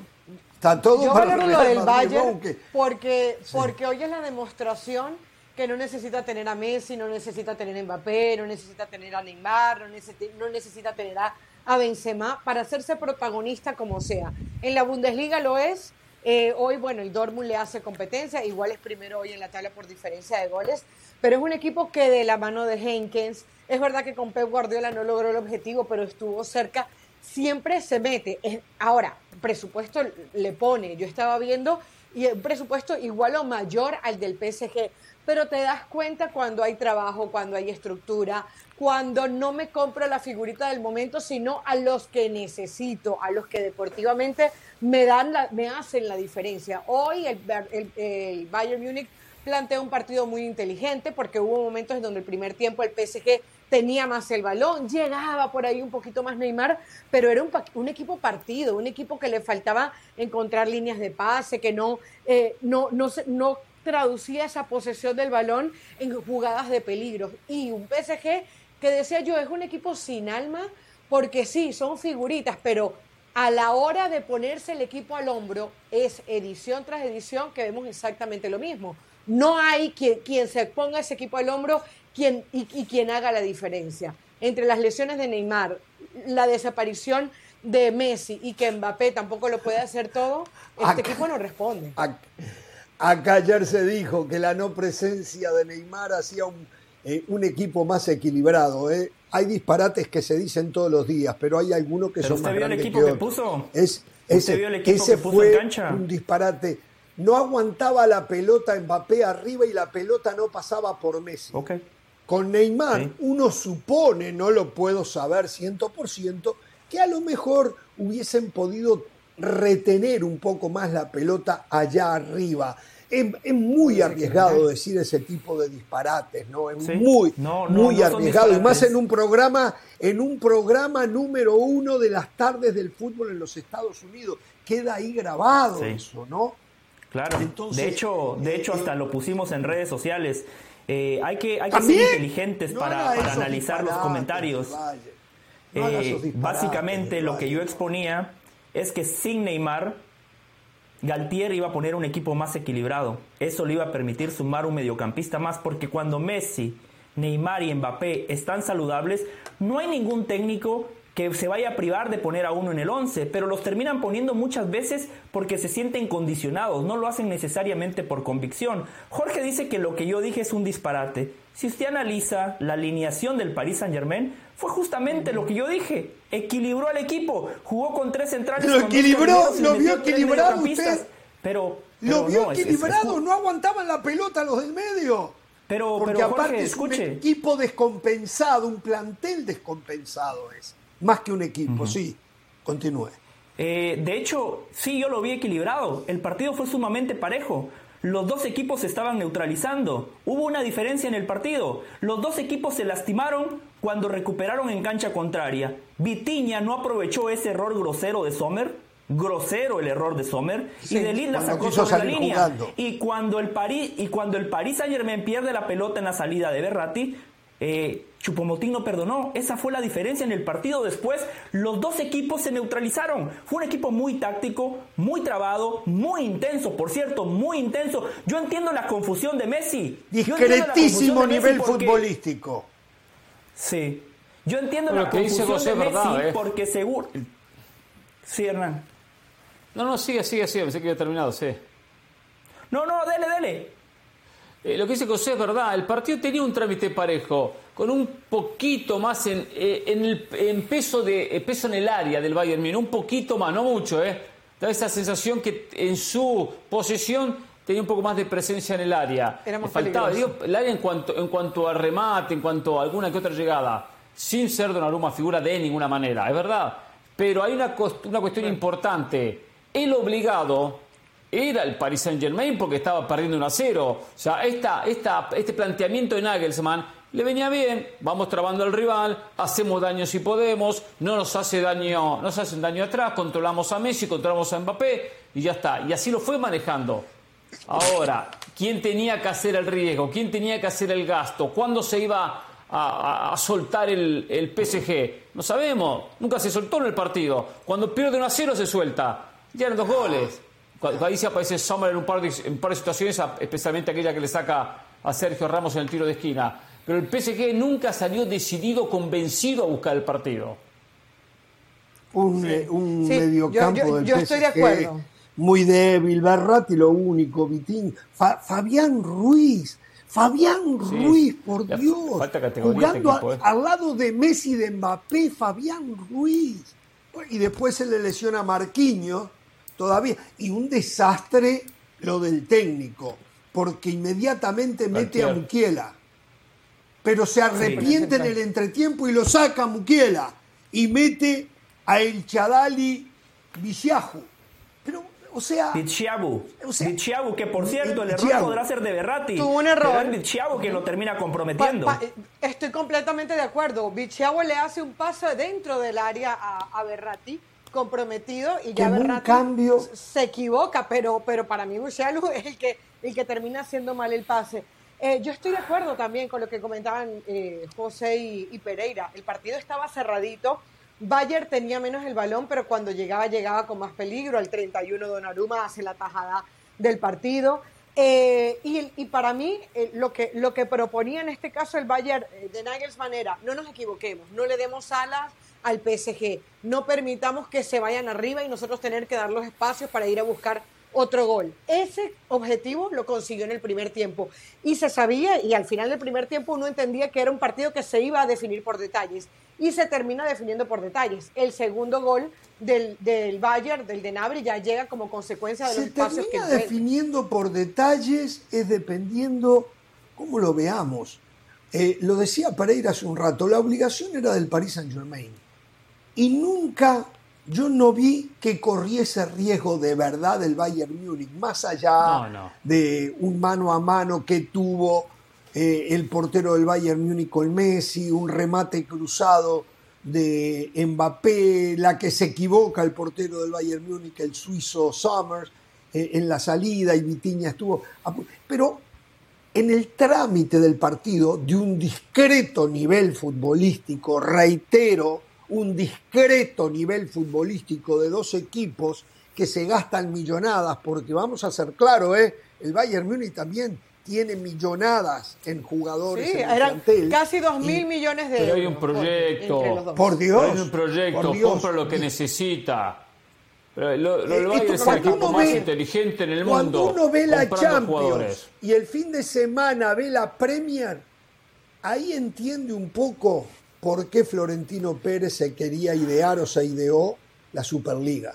Está todo
yo valoro lo del Bayern porque, porque hoy es la demostración que no necesita tener a Messi, no necesita tener a Mbappé, no necesita tener a Neymar, no necesita, no necesita tener a a Benzema para hacerse protagonista como sea. En la Bundesliga lo es. Eh, hoy, bueno, el Dortmund le hace competencia, igual es primero hoy en la tabla por diferencia de goles, pero es un equipo que de la mano de Henkens, es verdad que con Pep Guardiola no logró el objetivo, pero estuvo cerca, siempre se mete. ahora, presupuesto le pone, yo estaba viendo, y el presupuesto igual o mayor al del PSG, pero te das cuenta cuando hay trabajo, cuando hay estructura, cuando no me compro la figurita del momento, sino a los que necesito, a los que deportivamente me, dan la, me hacen la diferencia. Hoy el, Bayern Múnich plantea un partido muy inteligente porque hubo momentos en donde el primer tiempo el PSG tenía más el balón, llegaba por ahí un poquito más Neymar, pero era un, un equipo partido, un equipo que le faltaba encontrar líneas de pase, que no, eh, no, no, no traducía esa posesión del balón en jugadas de peligro. Y un PSG que decía yo, es un equipo sin alma, porque sí, son figuritas, pero a la hora de ponerse el equipo al hombro, es edición tras edición que vemos exactamente lo mismo. No hay quien, quien se ponga ese equipo al hombro quien, y, quien haga la diferencia. Entre las lesiones de Neymar, la desaparición de Messi y que Mbappé tampoco lo puede hacer todo, este equipo no responde.
acá ayer se dijo que la no presencia de Neymar hacía un eh, un equipo más equilibrado. ¿eh? Hay disparates que se dicen todos los días, pero hay algunos que son más
vio el equipo que, puso?
Es, ese,
vio el equipo
ese
que puso
fue
en cancha?
un disparate. No aguantaba la pelota Mbappé arriba y la pelota no pasaba por Messi. Con Neymar, uno supone, no lo puedo saber 100%, que a lo mejor hubiesen podido retener un poco más la pelota allá arriba es, muy arriesgado decir ese tipo de disparates, ¿no? Es muy, muy arriesgado. Y más en un programa, en un programa número uno de las tardes del fútbol en los Estados Unidos. Queda ahí grabado eso, ¿no?
Claro. de hecho, de hecho, hasta lo pusimos en redes sociales. Eh, hay que, hay que ser inteligentes para, analizar los comentarios. Eh, básicamente lo que yo exponía es que sin Neymar Galtier iba a poner un equipo más equilibrado. Eso le iba a permitir sumar un mediocampista más porque cuando Messi, Neymar y Mbappé están saludables, no hay ningún técnico que se vaya a privar de poner a uno en el 11, pero los terminan poniendo muchas veces porque se sienten condicionados, no lo hacen necesariamente por convicción. Jorge dice que lo que yo dije es un disparate. Si usted analiza la alineación del Paris Saint-Germain, fue justamente lo que yo dije. Equilibró al equipo, jugó con tres centrales.
Lo equilibró, lo vio equilibrado usted.
Pero,
lo vio equilibrado, no aguantaban la pelota los del medio.
Pero,
Porque aparte
es un
equipo descompensado, un plantel descompensado es. Más que un equipo, sí. Continúe.
Eh, de hecho, sí, yo lo vi equilibrado. El partido fue sumamente parejo. Los dos equipos se estaban neutralizando. Hubo una diferencia en el partido. Los dos equipos se lastimaron cuando recuperaron en cancha contraria, Vitiña no aprovechó ese error grosero de Sommer, grosero el error de Sommer,
Sí,
y Delis la sacó sobre la línea.
jugando.
Y cuando el París y cuando el Paris Saint Germain pierde la pelota en la salida de Berratti, eh, Chupomotín no perdonó. Esa fue la diferencia en el partido. Después, los dos equipos se neutralizaron. Fue un equipo muy táctico, muy trabado, muy intenso. Por cierto, muy intenso. Yo entiendo la confusión de Messi. Yo entiendo la
Discretísimo
confusión de Messi
nivel
porque-
futbolístico.
Sí. Yo entiendo la
que dice
confusión
José
de
es
Messi
verdad, ¿eh?
porque seguro. Sí, Hernán.
No, no, sigue, sigue, sigue. Pensé que había terminado, sí.
No, no, dele, dele.
Eh, lo que dice José es verdad. El partido tenía un trámite parejo, con un poquito más en, eh, en, el, en peso, de, eh, peso en el área del Bayern Múnich. Un poquito más, no mucho, ¿eh? Da esa sensación que en su posesión tenía un poco más de presencia en el área.
Era más
faltaba, digo, el área en cuanto, en cuanto a remate, en cuanto a alguna que otra llegada, sin ser Donnarumma figura de ninguna manera, es verdad. Pero hay una, una cuestión importante. El obligado era el Paris Saint Germain porque estaba perdiendo 1 a 0. O sea, esta, esta, este planteamiento de Nagelsmann le venía bien, vamos trabando al rival, hacemos daño si podemos, no nos hace daño, no nos hacen daño atrás, controlamos a Messi, controlamos a Mbappé y ya está. Y así lo fue manejando. Ahora, ¿quién tenía que hacer el riesgo? ¿Quién tenía que hacer el gasto? ¿Cuándo se iba a soltar el, el PSG? No sabemos. Nunca se soltó en el partido. Cuando pierde 1 a 0 se suelta. Ya eran dos goles. Ahí se aparece Sommer en un par de, en un par de situaciones, especialmente aquella que le saca a Sergio Ramos en el tiro de esquina. Pero el PSG nunca salió decidido, convencido a buscar el partido.
Un, eh, un
Sí,
mediocampo
yo- yo-
del
yo estoy de
PSG
acuerdo.
Muy débil, Berratti lo único, Vitín. Fa- Fabián Ruiz, Fabián
Sí.
Ruiz, por
Ya
Dios.
falta categoría
Jugando
este equipo,
a-
eh.
al lado de Messi y de Mbappé, Fabián Ruiz. Y después se le lesiona a Marquinhos todavía. Y un desastre lo del técnico, porque inmediatamente mete a. Mukiela pero se arrepiente en el entretiempo y lo saca a Mukiela y mete a El Chadali Viciaju. Pero, o sea,
Dichiabu.
O sea,
Dichiabu, que por cierto, el error podrá ser de Berratti.
Tuvo un error.
Pero es Dichiabu que lo termina comprometiendo.
pa- eh, estoy completamente de acuerdo. Bichiago le hace un paso dentro del área a, a Berratti, comprometido, y ya Berratti
cambio.
se equivoca, pero, pero para mí Bichiago es el que, el que termina haciendo mal el pase. Eh, yo estoy de acuerdo también con lo que comentaban eh, José y, y Pereira. El partido estaba cerradito. Bayer tenía menos el balón, pero cuando llegaba, llegaba con más peligro. Al 31 Donnarumma hace la tajada del partido. Eh, y, y para mí, eh, lo, que, lo que proponía en este caso el Bayern eh, de Nagelsmann era, no nos equivoquemos, no le demos alas al PSG, no permitamos que se vayan arriba y nosotros tener que dar los espacios para ir a buscar otro gol. Ese objetivo lo consiguió en el primer tiempo y se sabía y al final del primer tiempo uno entendía que era un partido que se iba a definir por detalles y se termina definiendo por detalles. El segundo gol del, del Bayern, del de Nabri, ya llega como consecuencia de los
se
espacios que
termina
encuentra.
definiendo por detalles, es dependiendo cómo lo veamos. Eh, lo decía Pereira hace un rato, la obligación era del Paris Saint Germain. Y nunca yo no vi que corriese riesgo de verdad el Bayern Múnich, más allá
No, no.
de un mano a mano que tuvo eh, el portero del Bayern Múnich con Messi, un remate cruzado de Mbappé, la que se equivoca el portero del Bayern Múnich, el suizo Summers, eh, en la salida y Vitiña estuvo... a Pero en el trámite del partido, de un discreto nivel futbolístico, reitero, un discreto nivel futbolístico de dos equipos que se gastan millonadas, porque vamos a ser claros, ¿eh? el Bayern Múnich también tiene millonadas en jugadores
Sí,
en el
eran
plantel.
casi dos mil
Y-
millones de
Pero hay
euros
un proyecto.
Por Dios,
Hay un proyecto,
Dios.
compra lo que necesita. Pero lo, lo,
Eh,
lo
esto
Bayern es el
cuando
equipo más
ve-
inteligente en el
Cuando
mundo.
uno ve la Champions
jugadores.
y el fin de semana ve la Premier, ahí entiende un poco por qué Florentino Pérez se quería idear o se ideó la Superliga.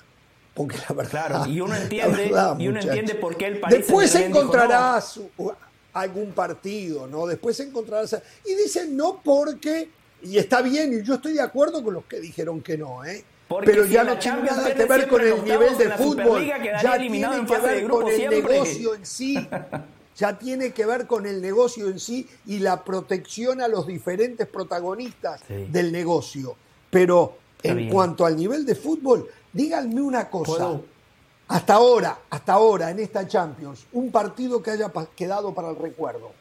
Porque la verdad.
Claro, y uno entiende-
verdad,
y uno entiende por qué el Paris
Después
dijo,
encontrarás uh, algún partido, ¿no? Después encontrarás. Y dicen no porque. Y está bien, y yo estoy de acuerdo con los que dijeron que no, ¿eh?
Porque
Pero
si
ya no tiene nada que ver con el nivel de fútbol. Ya tiene
en
que ver con el negocio en sí. ya tiene que ver con el negocio en sí y la protección a los diferentes protagonistas
Sí.
del negocio. Pero
Está
en
bien.
cuanto al nivel de fútbol, díganme una cosa.
¿Puedo?
Hasta ahora, hasta ahora en esta Champions, un partido que haya quedado para el recuerdo.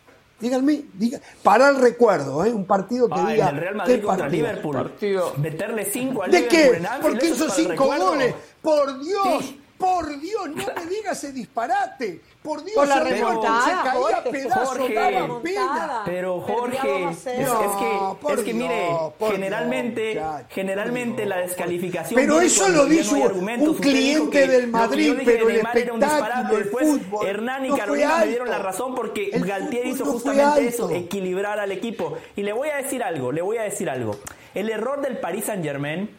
Díganme, diga, para el recuerdo, ¿eh? un partido que
Ah,
diga.
el Real Madrid
¿qué
contra
partido?
Liverpool.
Partido.
Meterle 5 al
¿De
Liverpool
qué?
en Anfield,
Porque
eso es
hizo
para el
cinco
recuerdo.
goles. Por Dios,
Sí.
Por Dios, no me digas ese disparate. Por Dios,
Por la remontada,
se caía
Jorge,
pedazos,
Jorge.
daba pena.
Pero Jorge,
2 a
es,
0.
es que,
No,
es que mire,
Dios,
generalmente,
Dios,
generalmente la descalificación.
Pero eso lo dijo
no
un cliente
que
del Madrid,
yo dije
pero el espectáculo, el
Después
fútbol,
Hernán y
no
Carolina me dieron la razón porque
El
Galtier hizo justamente eso, equilibrar al equipo. Y le voy a decir algo, le voy a decir algo. El error del Paris Saint Germain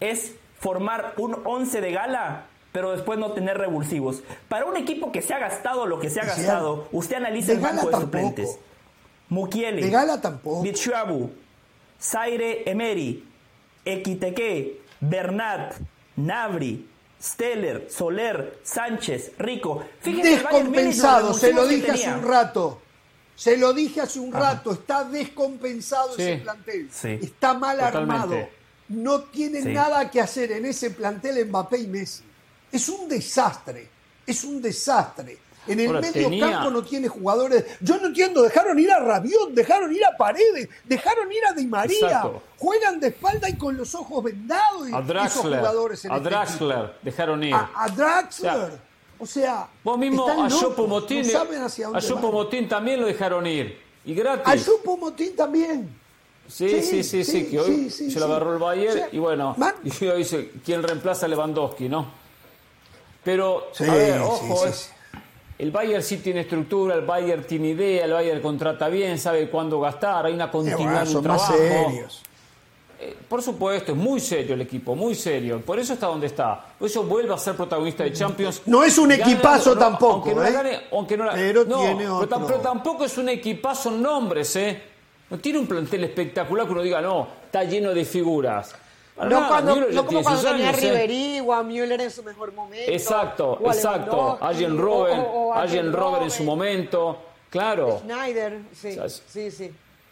es formar un 11 de gala pero después no tener revulsivos. Para un equipo que se ha gastado lo que se ha gastado, usted analiza
de
el banco de
tampoco.
suplentes. Mukiele,
De gala tampoco.
Bichuabu, Zaire Emery, Equiteque, Bernat, Nabri, Steller, Soler, Sánchez, Rico. Los
Descompensado, se lo dije hace un rato. Se lo dije hace un rato, está descompensado
Sí.
ese plantel.
Sí.
Está mal
Totalmente.
armado. No tiene
Sí.
nada que hacer en ese plantel Mbappé y Messi. Es un desastre. Es un desastre. En el
Ahora,
medio
tenía-
campo no tiene jugadores. Yo no entiendo, dejaron ir a Rabiot, dejaron ir a Paredes, dejaron ir a Di María.
Exacto.
Juegan de espalda y con los ojos vendados y
A
esos
Draxler,
jugadores en
a
este
Draxler dejaron ir.
A, a Draxler. O sea,
Vos mismo a
no dónde van.
Chopo-Motín también lo dejaron ir. Y gratis.
A Choupo-Motín también.
Sí, sí, sí, sí,
sí,
que hoy
sí, sí,
se lo agarró el Bayern y bueno, y hoy dice, ¿quién reemplaza a Lewandowski, no? Pero,
Sí,
a ver, ojo,
sí, sí.
el Bayern sí tiene estructura, el Bayern tiene idea, el Bayern contrata bien, sabe cuándo gastar, hay una continuidad
bueno,
en
son más
trabajo.
serios.
Eh, Por supuesto, es muy serio el equipo, muy serio. Por eso está donde está. Por eso vuelve a ser protagonista de Champions.
No es un
Gana-
equipazo tampoco,
Aunque no
¿eh?
gane, aunque no la-
Pero
no,
tiene
pero,
otro.
pero tampoco es un equipazo en nombres, ¿eh? No tiene un plantel espectacular que uno diga, no, está lleno de figuras.
No, cuando,
Müller
no como cuando tenía
¿eh?
Ribery o a Müller en su mejor momento.
Exacto, exacto.
Lewandowski,
Arjen
o- o-
Robben en su momento. Claro.
Schneider, sí,
sea,
sí, sí.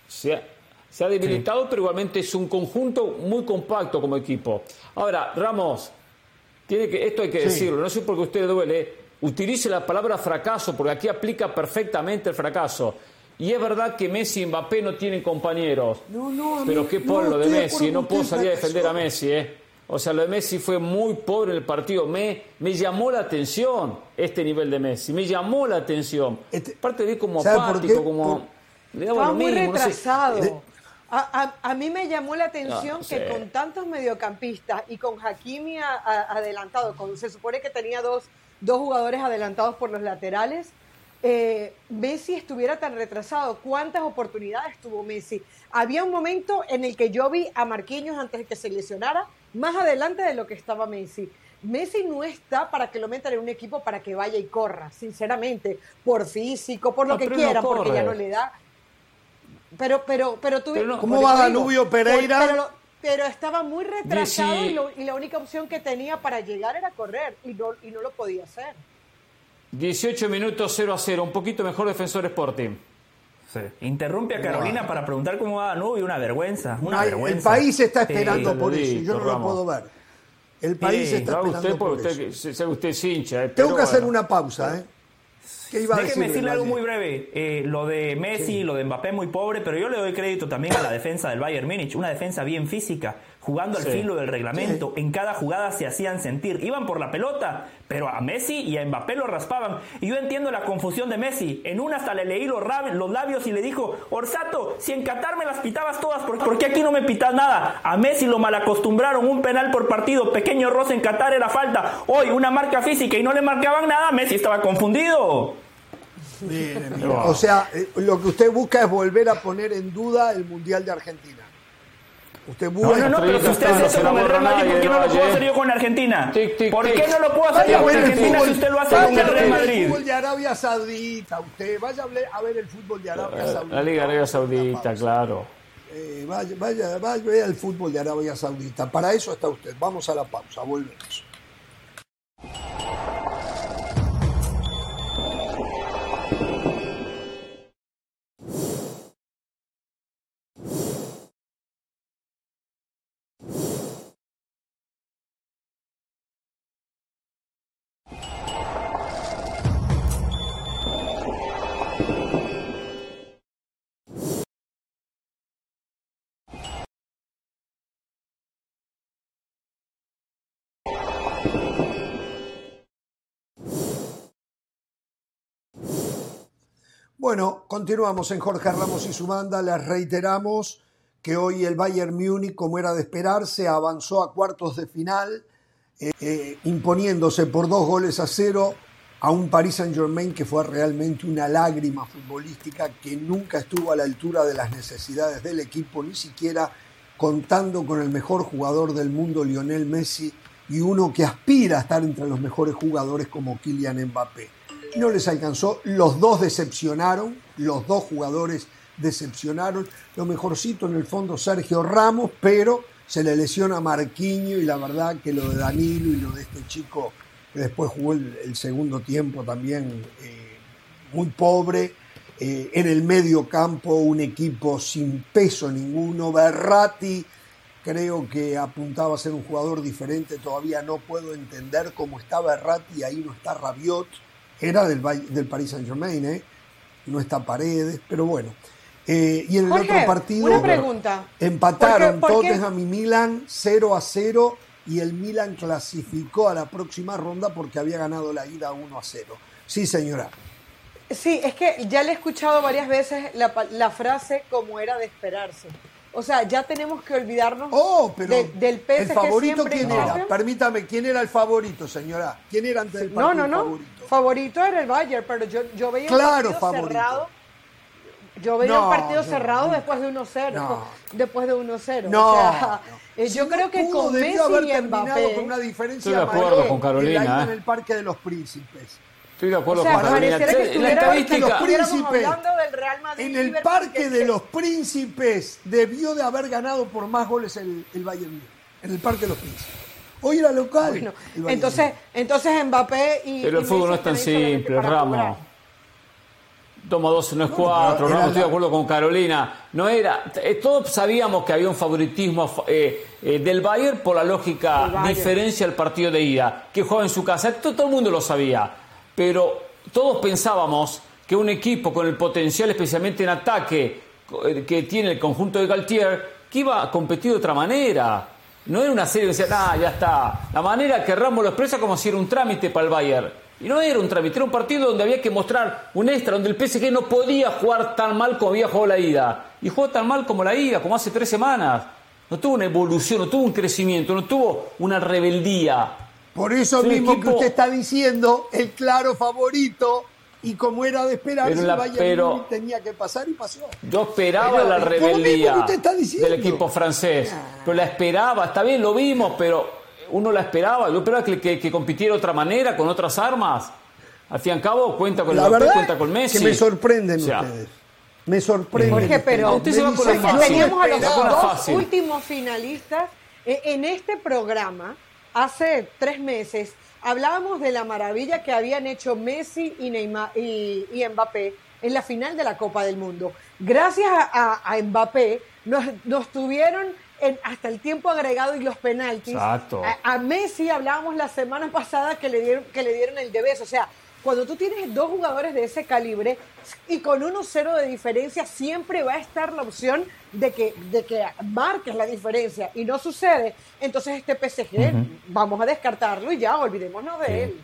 Se ha, se ha debilitado, pero igualmente es un conjunto muy compacto como equipo. Ahora, Ramos, tiene que, esto hay que
Sí.
decirlo, no sé por qué a usted le duele, utilice la palabra fracaso, porque aquí aplica perfectamente el fracaso. Y es verdad que Messi y Mbappé no tienen compañeros.
No, no, a mí-
Pero qué
no,
pobre lo de Messi, no puedo salir a defender a. Messi, ¿eh? O sea, lo de Messi fue muy pobre en el partido. Me, me llamó la atención este nivel de Messi, me llamó la atención.
Este-
Aparte de como
¿sabe por
apático, como...
Por-
le daba
muy
mismo, no sé.
retrasado. A, a- a mí me llamó la atención
Ah,
que con tantos mediocampistas y con Hakimi a- a- adelantado, con, se supone que tenía dos, dos jugadores adelantados por los laterales, eh, Messi estuviera tan retrasado. ¿Cuántas oportunidades tuvo Messi? Había un momento en el que yo vi a Marquinhos antes de que se lesionara más adelante de lo que estaba Messi. Messi no está para que lo metan en un equipo para que vaya y corra, sinceramente, por físico, por lo que
no
quiera, porque ya no le da. Pero, pero, pero tú
Pero no-
¿Cómo va Danubio Pereira?
por- Pero, lo- pero estaba muy retrasado
Messi-
y, lo- y la única opción que tenía para llegar era correr y no, y no lo podía hacer.
18 minutos 0 a 0, un poquito mejor Defensor Sporting.
Sí. Interrumpe a Carolina para preguntar cómo va Danubio, una vergüenza, una
No hay-
vergüenza.
el país está esperando por eso yo no lo puedo ver. El país
Sí,
está esperando
usted
por
porque
eso.
usted, usted es hincha. eh,
Tengo que hacer una pausa, ¿eh? ¿Qué iba a
Déjeme
decir
decirle algo muy breve. Eh, lo de Messi, lo de Mbappé muy pobre, pero yo le doy crédito también a la defensa del Bayern Múnich. Una defensa bien física, jugando al
Sí.
filo del reglamento. En cada jugada se hacían sentir. Iban por la pelota, pero a Messi y a Mbappé lo raspaban. Y yo entiendo la confusión de Messi. En una hasta le leí los, rab- los labios y le dijo, Orsato, si en Qatar me las pitabas todas, ¿por, por qué aquí no me pitas nada? A Messi lo malacostumbraron, un penal por partido, pequeño roce en Qatar era falta. Hoy una marca física y no le marcaban nada, Messi estaba confundido.
Mire, mire. O sea, eh, lo que usted busca es volver a poner en duda el Mundial de Argentina. Usted
No,
busca...
no, no, pero si usted hace eso con el Real Madrid, ¿por qué no lo puedo hacer yo con Argentina?
Tic, tic,
¿Por
tic.
qué no lo puedo hacer yo con
el
Argentina
fútbol,
si usted lo hace
vaya
con
a
el
ver
Real
el
Madrid?
fútbol de Arabia Saudita, usted vaya a, ver el fútbol de Arabia Saudita.
La Liga Arabia Saudita, claro.
Eh, vaya, vaya, vaya a ver el fútbol de Arabia Saudita. Para eso está usted. Vamos a la pausa, volvemos. Bueno, continuamos en Jorge Ramos y su banda. Les reiteramos que hoy el Bayern Múnich, como era de esperarse, avanzó a cuartos de final, eh, eh, imponiéndose por dos goles a cero a un Paris Saint-Germain que fue realmente una lágrima futbolística que nunca estuvo a la altura de las necesidades del equipo, ni siquiera contando con el mejor jugador del mundo, Lionel Messi, y uno que aspira a estar entre los mejores jugadores como Kylian Mbappé. No les alcanzó, los dos decepcionaron, los dos jugadores decepcionaron. Lo mejorcito en el fondo Sergio Ramos, pero se le lesiona Marquinho y la verdad que lo de Danilo y lo de este chico que después jugó el, segundo tiempo también eh, muy pobre. Eh, en el medio campo un equipo sin peso ninguno. Berratti creo que apuntaba a ser un jugador diferente. Todavía no puedo entender cómo está Berratti y ahí no está Rabiot. Era del, del Paris Saint Germain, ¿eh? no está Paredes, pero bueno. Eh, y en el otro partido
una pregunta.
empataron Tottenham y Milan 0 a 0 y el Milan clasificó a la próxima ronda porque había ganado la ida 1 a 0. Sí, señora.
Sí, es que ya le he escuchado varias veces la, frase como era de esperarse. O sea, ya tenemos que olvidarnos
oh, pero
del PSG
¿El favorito quién era? Permítame, ¿quién era el favorito, señora? ¿Quién era antes del
partido No, no, no. Favorito? Favorito era el Bayern, pero yo, yo veía
claro, un partido cerrado
yo veía un partido cerrado después de 1-0. Después de 1-0.
No.
O sea, eh, yo creo que con Messi y Mbappé.
Con una diferencia
Estoy de acuerdo con Carolina.
En ¿eh? el Parque de los Príncipes.
Estoy de acuerdo con Carolina.
la estadística. Los príncipes, en el Parque de los Príncipes debió de haber ganado por más goles el, el Bayern En el Parque de los Príncipes. Hoy era local.
entonces, entonces Mbappé y.
Pero el fútbol no es tan simple, Ramos. Toma 12, no es 4, no, estoy de acuerdo con Carolina. No era, eh, todos sabíamos que había un favoritismo eh, eh, del Bayern por la lógica diferencia al partido de ida, que jugaba en su casa. Todo, el mundo lo sabía, pero todos pensábamos que un equipo con el potencial, especialmente en ataque, que tiene el conjunto de Galtier, que iba a competir de otra manera. No era una serie que decía, ah, ya está. La manera que Ramos lo expresa como si era un trámite para el Bayern. Y no era un trámite, era un partido donde había que mostrar un extra, donde el PSG no podía jugar tan mal como había jugado la ida. Y jugó tan mal como la ida, como hace tres semanas. No tuvo una evolución, no tuvo un crecimiento, no tuvo una rebeldía.
Por eso mismo que usted está diciendo, el claro favorito, y como era de esperar, el Bayern tenía que pasar y pasó.
Yo esperaba la rebeldía del equipo francés, pero la esperaba, está bien, lo vimos, pero uno la esperaba, yo esperaba que, que, compitiera de otra manera, con otras armas. Al fin y al cabo, cuenta con
la
verdad cuenta con Messi.
Que me sorprenden ustedes. Me sorprenden.
Jorge, pero usted se va con teníamos a los dos últimos finalistas. E, en este programa, hace tres meses, hablábamos de la maravilla que habían hecho Messi y, Neymar, y, Mbappé en la final de la Copa del Mundo. Gracias a, a, Mbappé nos, nos tuvieron hasta el tiempo agregado y los penaltis.
Exacto.
A, Messi hablábamos la semana pasada que le dieron, que le dieron el debes. O sea, cuando tú tienes dos jugadores de ese calibre y con 1-0 de diferencia, siempre va a estar la opción de que, de que marques la diferencia y no sucede. Entonces este PSG, vamos a descartarlo y ya, olvidémonos de él.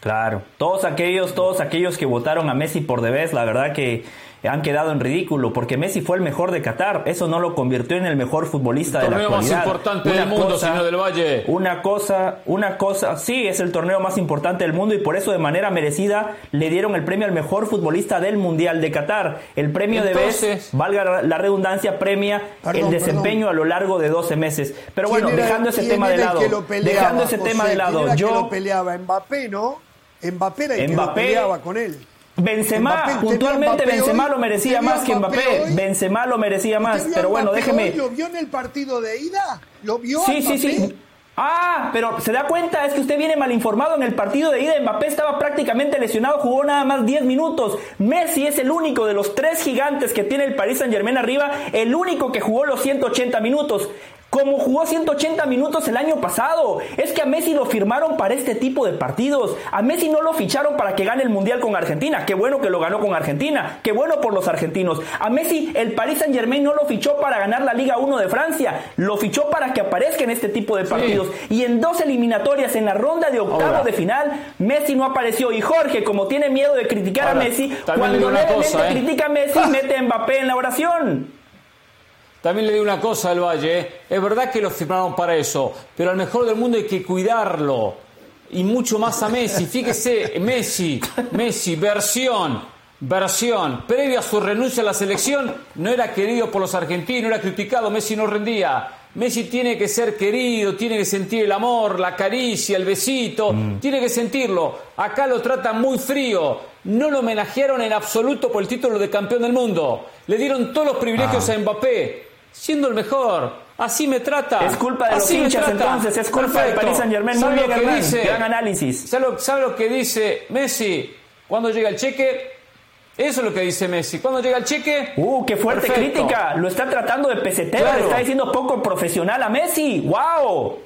Claro, todos aquellos, todos aquellos que votaron a Messi por debes, la verdad que han quedado en ridículo porque Messi fue el mejor de Qatar. Eso no lo convirtió en el mejor futbolista de la actualidad.
El torneo más importante del mundo, señor del Valle.
Una cosa, una cosa, sí, es el torneo más importante del mundo y por eso de manera merecida le dieron el premio al mejor futbolista del Mundial de Qatar. El premio de vez, valga la redundancia, premia el desempeño a lo largo de 12 meses. Pero bueno, dejando ese tema de lado, dejando ese tema de lado, yo
lo peleaba Mbappé, ¿no? Mbappé era el que lo peleaba con él.
Benzema, puntualmente Benzema lo merecía más que Mbappé. Benzema lo merecía más, pero bueno, déjeme.
¿Lo vio en el partido de ida? ¿Lo vio?
Sí, sí, sí. Ah, pero se da cuenta, es que usted viene mal informado. En el partido de ida, Mbappé estaba prácticamente lesionado, jugó nada más 10 minutos. Messi es el único de los tres gigantes que tiene el Paris Saint Germain arriba, el único que jugó los 180 minutos. Como jugó 180 minutos el año pasado. Es que a Messi lo firmaron para este tipo de partidos. A Messi no lo ficharon para que gane el Mundial con Argentina. Qué bueno que lo ganó con Argentina. Qué bueno por los argentinos. A Messi el Paris Saint Germain no lo fichó para ganar la Liga 1 de Francia. Lo fichó para que aparezca en este tipo de partidos. Y en dos eliminatorias, en la ronda de octavo de final, Messi no apareció. Y Jorge, como tiene miedo de criticar a Messi, cuando levemente ¿eh? critica a Messi, mete a Mbappé en la oración.
También le digo una cosa al Valle, es verdad que lo firmaron para eso, pero al mejor del mundo hay que cuidarlo. Y mucho más a Messi. Fíjese, Messi, Messi, versión, versión. Previo a su renuncia a la selección, no era querido por los argentinos, era criticado, Messi no rendía. Messi tiene que ser querido, tiene que sentir el amor, la caricia, el besito, mm. tiene que sentirlo. Acá lo tratan muy frío. No lo homenajearon en absoluto por el título de campeón del mundo. Le dieron todos los privilegios ah. a Mbappé siendo el mejor. Así me trata.
Es culpa de los hinchas entonces, es culpa de Paris Saint Germain. Muy bien, que dice, gran análisis.
¿sabe lo, que dice Messi cuando llega el cheque? Eso es lo que dice Messi. Cuando llega el cheque.
¡Uh, qué fuerte crítica! Lo está tratando de pesetero, le está diciendo poco profesional a Messi. ¡Wow!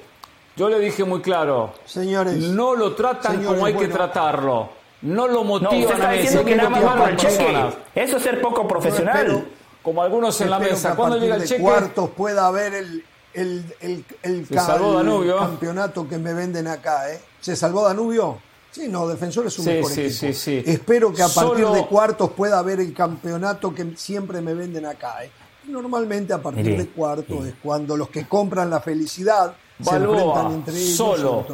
Yo le dije muy claro.
Señores.
No lo tratan como hay que tratarlo. No lo motivan no,
está diciendo que nada más el cheque. Eso es ser poco profesional
como algunos en la mesa.
¿Cuándo llega el cheque? cuartos pueda haber el, el, el, el, campeonato que me venden acá. ¿eh? ¿Se salvó Danubio? Sí, no, Defensor es un mejor equipo. Sí, sí, Espero que a partir de cuartos pueda haber el campeonato que siempre me venden acá. ¿eh? Normalmente a partir de cuartos es cuando los que compran la felicidad se enfrentan entre ellos.
Solo.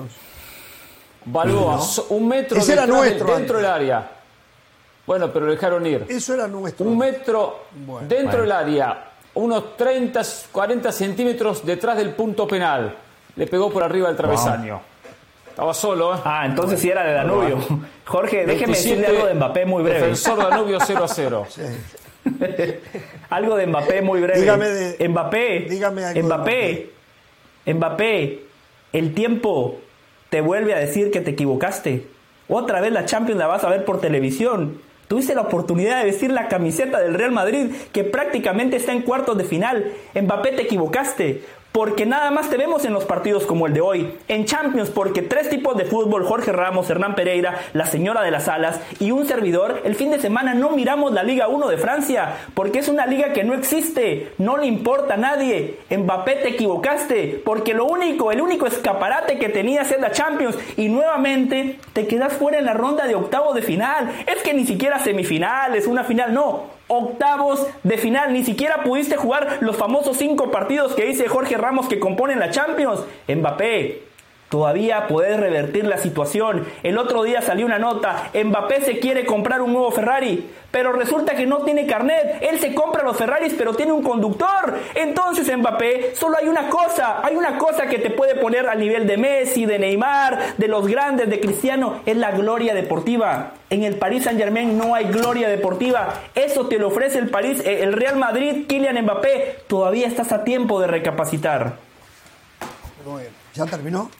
Balboa, un metro dentro del área. Bueno, pero lo dejaron ir.
Eso era nuestro.
Un metro dentro del área, unos 30, 40 centímetros detrás del punto penal. Le pegó por arriba del travesaño. Estaba solo, ¿eh?
Ah, entonces sí era de Danubio. Jorge, déjeme decirle algo de Mbappé muy breve.
Defensor Danubio 0 a 0.
algo de Mbappé muy breve.
Dígame de,
Mbappé.
Dígame algo
Mbappé. Mbappé. El tiempo te vuelve a decir que te equivocaste. Otra vez la Champions la vas a ver por televisión. Tuviste la oportunidad de vestir la camiseta del Real Madrid, que prácticamente está en cuartos de final. Mbappé te equivocaste porque nada más te vemos en los partidos como el de hoy. En Champions, porque tres tipos de fútbol, Jorge Ramos, Hernán Pereira, la señora de las alas y un servidor, el fin de semana no miramos la Liga 1 de Francia, porque es una liga que no existe, no le importa a nadie. Mbappé te equivocaste, porque lo único, el único escaparate que tenías es la Champions y nuevamente te quedas fuera en la ronda de octavo de final. Es que ni siquiera semifinales, una final, no octavos de final. Ni siquiera pudiste jugar los famosos cinco partidos que dice Jorge Ramos que componen la Champions. Mbappé, Todavía puedes revertir la situación. El otro día salió una nota, Mbappé se quiere comprar un nuevo Ferrari, pero resulta que no tiene carnet. Él se compra los Ferraris, pero tiene un conductor. Entonces Mbappé, solo hay una cosa, hay una cosa que te puede poner al nivel de Messi, de Neymar, de los grandes, de Cristiano, es la gloria deportiva. En el Paris Saint Germain no hay gloria deportiva. Eso te lo ofrece el París, eh, el Real Madrid, Kylian Mbappé. Todavía estás a tiempo de recapacitar.
¿Ya terminó?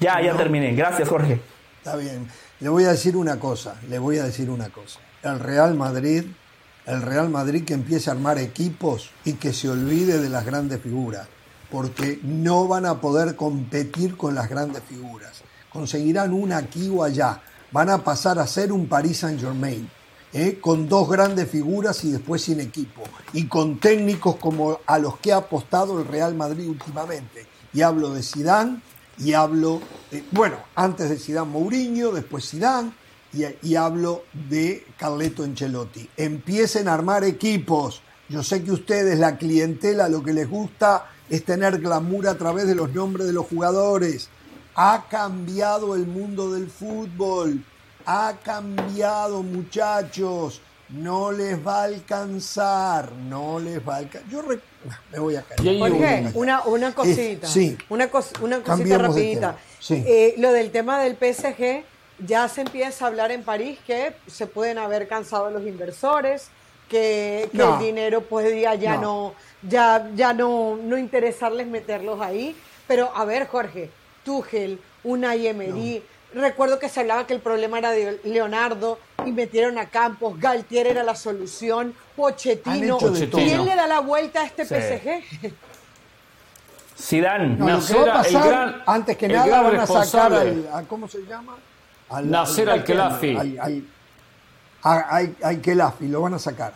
Ya, ya terminé. Gracias, Jorge.
Está bien. Le voy a decir una cosa, le voy a decir una cosa. El Real Madrid, el Real Madrid que empiece a armar equipos y que se olvide de las grandes figuras, porque no van a poder competir con las grandes figuras. Conseguirán una aquí o allá. Van a pasar a ser un Paris Saint-Germain. ¿eh? con dos grandes figuras y después sin equipo, y con técnicos como a los que ha apostado el Real Madrid últimamente. Y hablo de Zidane, y hablo, bueno, antes de Zidane Mourinho, después Zidane, y, hablo de Carleto Encelotti. Empiecen a armar equipos. Yo sé que ustedes, la clientela, lo que les gusta es tener glamour a través de los nombres de los jugadores. Ha cambiado el mundo del fútbol. Ha cambiado, muchachos. No les va a alcanzar. No les va a alcanzar. Yo me voy a caer.
Jorge, una, una cosita. sí. Una, una cosita rapidita. Eh, lo del tema del PSG, ya se empieza a hablar en París que se pueden haber cansado los inversores, que, el dinero podría ya no, ya, ya no, no interesarles meterlos ahí. Pero a ver, Jorge, Tuchel, una Emery, recuerdo que se hablaba que el problema era de Leonardo y metieron a Campos, Galtier era la solución, Pochettino. ¿Quién le da la vuelta a este PSG?
Zidane.
No, que va a pasar, antes que nada, van a sacar al, a, ¿cómo se llama?
Al, al-Khelafi.
Al, al, al, Khelafi, lo van a sacar.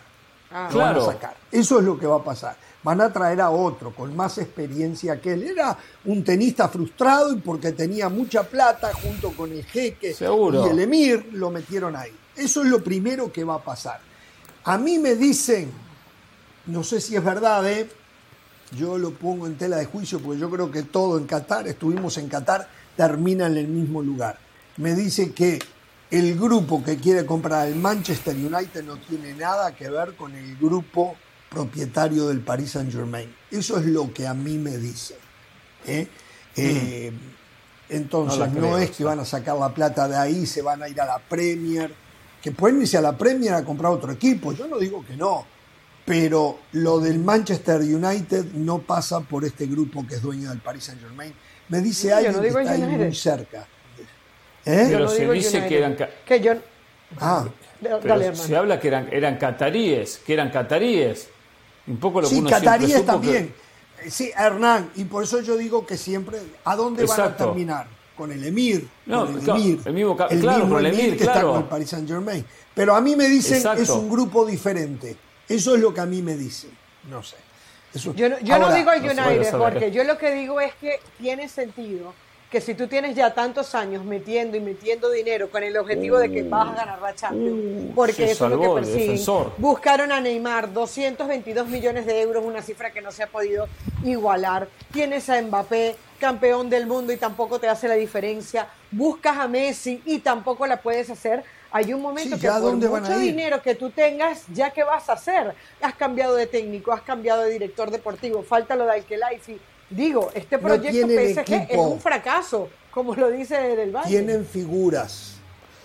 Ah. Lo claro.
van a sacar. Eso es lo que va a pasar. Van a traer a otro con más experiencia que él. Era un tenista frustrado y porque tenía mucha plata junto con el jeque
Seguro.
y el emir, lo metieron ahí. Eso es lo primero que va a pasar. A mí me dicen, no sé si es verdad, ¿eh? yo lo pongo en tela de juicio porque yo creo que todo en Qatar, estuvimos en Qatar, termina en el mismo lugar. Me dice que el grupo que quiere comprar el Manchester United no tiene nada que ver con el grupo propietario del Paris Saint Germain. Eso es lo que a mí me dice. ¿eh? Eh, entonces no, es que van a sacar la plata de ahí, se van a ir a la Premier, que pueden irse a la Premier a comprar otro equipo. Yo no digo que no, pero lo del Manchester United no pasa por este grupo que es dueño del Paris Saint Germain. Me dice alguien que está ahí muy cerca.
¿Eh? Pero se dice que eran...
Que yo...
Ah.
se habla que eran, eran cataríes, que eran cataríes. Un poco lo
sí,
que
cataríes también. Sí, Hernán, y por eso yo digo que siempre, ¿a dónde van a terminar? Con el Emir.
No,
con
el Emir. El mismo, claro, con el Emir,
que
claro.
está con el Paris Saint Germain. Pero a mí me dicen que es un grupo diferente. Eso es lo que a mí me dicen. No sé.
yo no, yo no digo el United, porque yo lo que digo es que tiene sentido que si tú tienes ya tantos años metiendo y metiendo dinero con el objetivo de que vas a ganar la Champions, uh, porque eso es lo que persiguen, buscaron a Neymar 222 millones de euros, una cifra que no se ha podido igualar. Tienes a Mbappé, campeón del mundo y tampoco te hace la diferencia. Buscas a Messi y tampoco la puedes hacer hay un momento que por mucho dinero que tú tengas, ya qué vas a hacer. Has cambiado de técnico, has cambiado de director deportivo, falta lo de Alkelaifi. Digo, este proyecto PSG es un fracaso, como lo dice Del Valle.
Tienen figuras,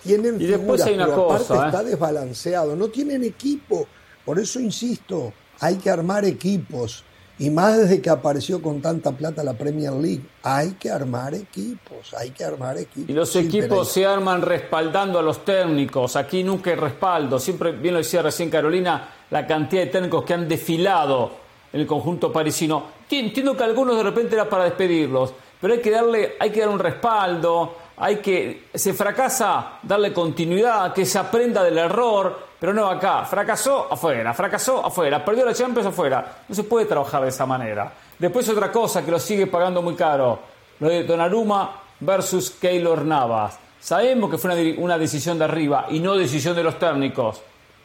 tienen figuras, pero aparte ¿eh? está desbalanceado. No tienen equipo, por eso insisto, hay que armar equipos. Y más desde que apareció con tanta plata la Premier League. Hay que armar equipos, hay que armar equipos.
Y los equipos se arman respaldando a los técnicos. Aquí nunca hay respaldo. Siempre, bien lo decía recién Carolina, la cantidad de técnicos que han desfilado en el conjunto parisino. Entiendo que algunos de repente era para despedirlos, pero hay que darle, hay que dar un respaldo, hay que, se fracasa, darle continuidad, que se aprenda del error pero no acá, fracasó afuera, fracasó afuera, perdió la Champions afuera. No se puede trabajar de esa manera. Después otra cosa que lo sigue pagando muy caro, lo de Donnarumma versus Keylor Navas. Sabemos que fue una, decisión de arriba y no decisión de los técnicos.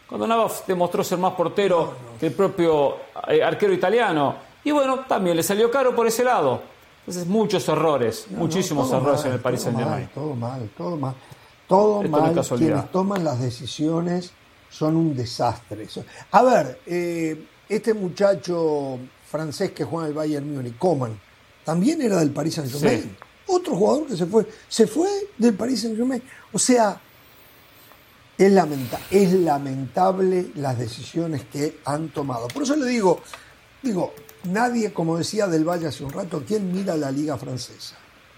Cuando Navas demostró ser más portero que el propio eh, arquero italiano. Y bueno, también le salió caro por ese lado. Entonces, muchos errores, muchísimos errores en el Paris Saint-Germain.
Todo mal, todo mal. Todo mal. Quienes toman las decisiones son un desastre. A ver, eh, este muchacho francés que juega en el Bayern Múnich, Coman, también era del Paris Saint-Germain. Otro jugador que se fue, se fue del Paris Saint-Germain. O sea, es, lamenta es lamentable las decisiones que han tomado. Por eso le digo, digo, nadie, como decía Del Valle hace un rato, ¿quién mira la liga francesa?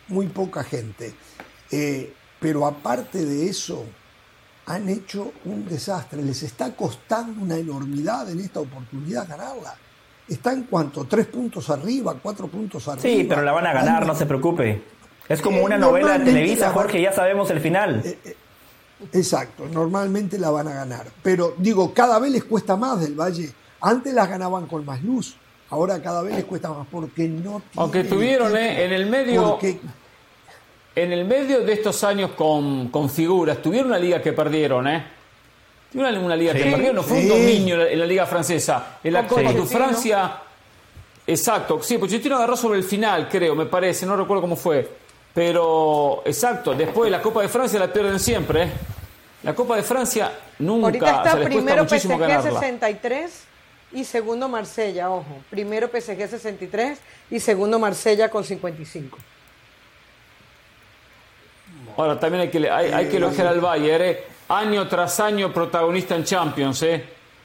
Muy poca gente. Eh, pero aparte de eso, han hecho un desastre. Les está costando una enormidad en esta oportunidad ganarla. Está en cuanto, tres puntos arriba, cuatro puntos arriba.
Sí, pero la van a ganar, no se preocupe. Es como una novela de Televisa, Jorge, ya sabemos el final. Eh,
eh, exacto, normalmente la van a ganar. Pero digo, cada vez les cuesta más del Valle. Antes las ganaban con más luz, ahora cada vez les cuesta más porque no
Aunque tuvieron eh, en el medio en el medio de estos años con, con figuras, tuvieron una liga que perdieron, ¿eh? Tuvieron una liga que perdieron, no fue un dominio en la, liga francesa. En la Copa de Francia, exacto, sí, Pochettino agarró sobre el final, creo, me parece, no recuerdo cómo fue. Pero, exacto, después la Copa de Francia la pierden siempre, ¿eh? La Copa de Francia nunca
Ahorita está se les primero PSG ganarla. 63 y segundo Marsella, ojo. Primero PSG 63 y segundo Marsella con 55.
Ahora también hay que, hay, que elogiar al Bayern, ¿eh? año tras año protagonista en Champions. ¿eh?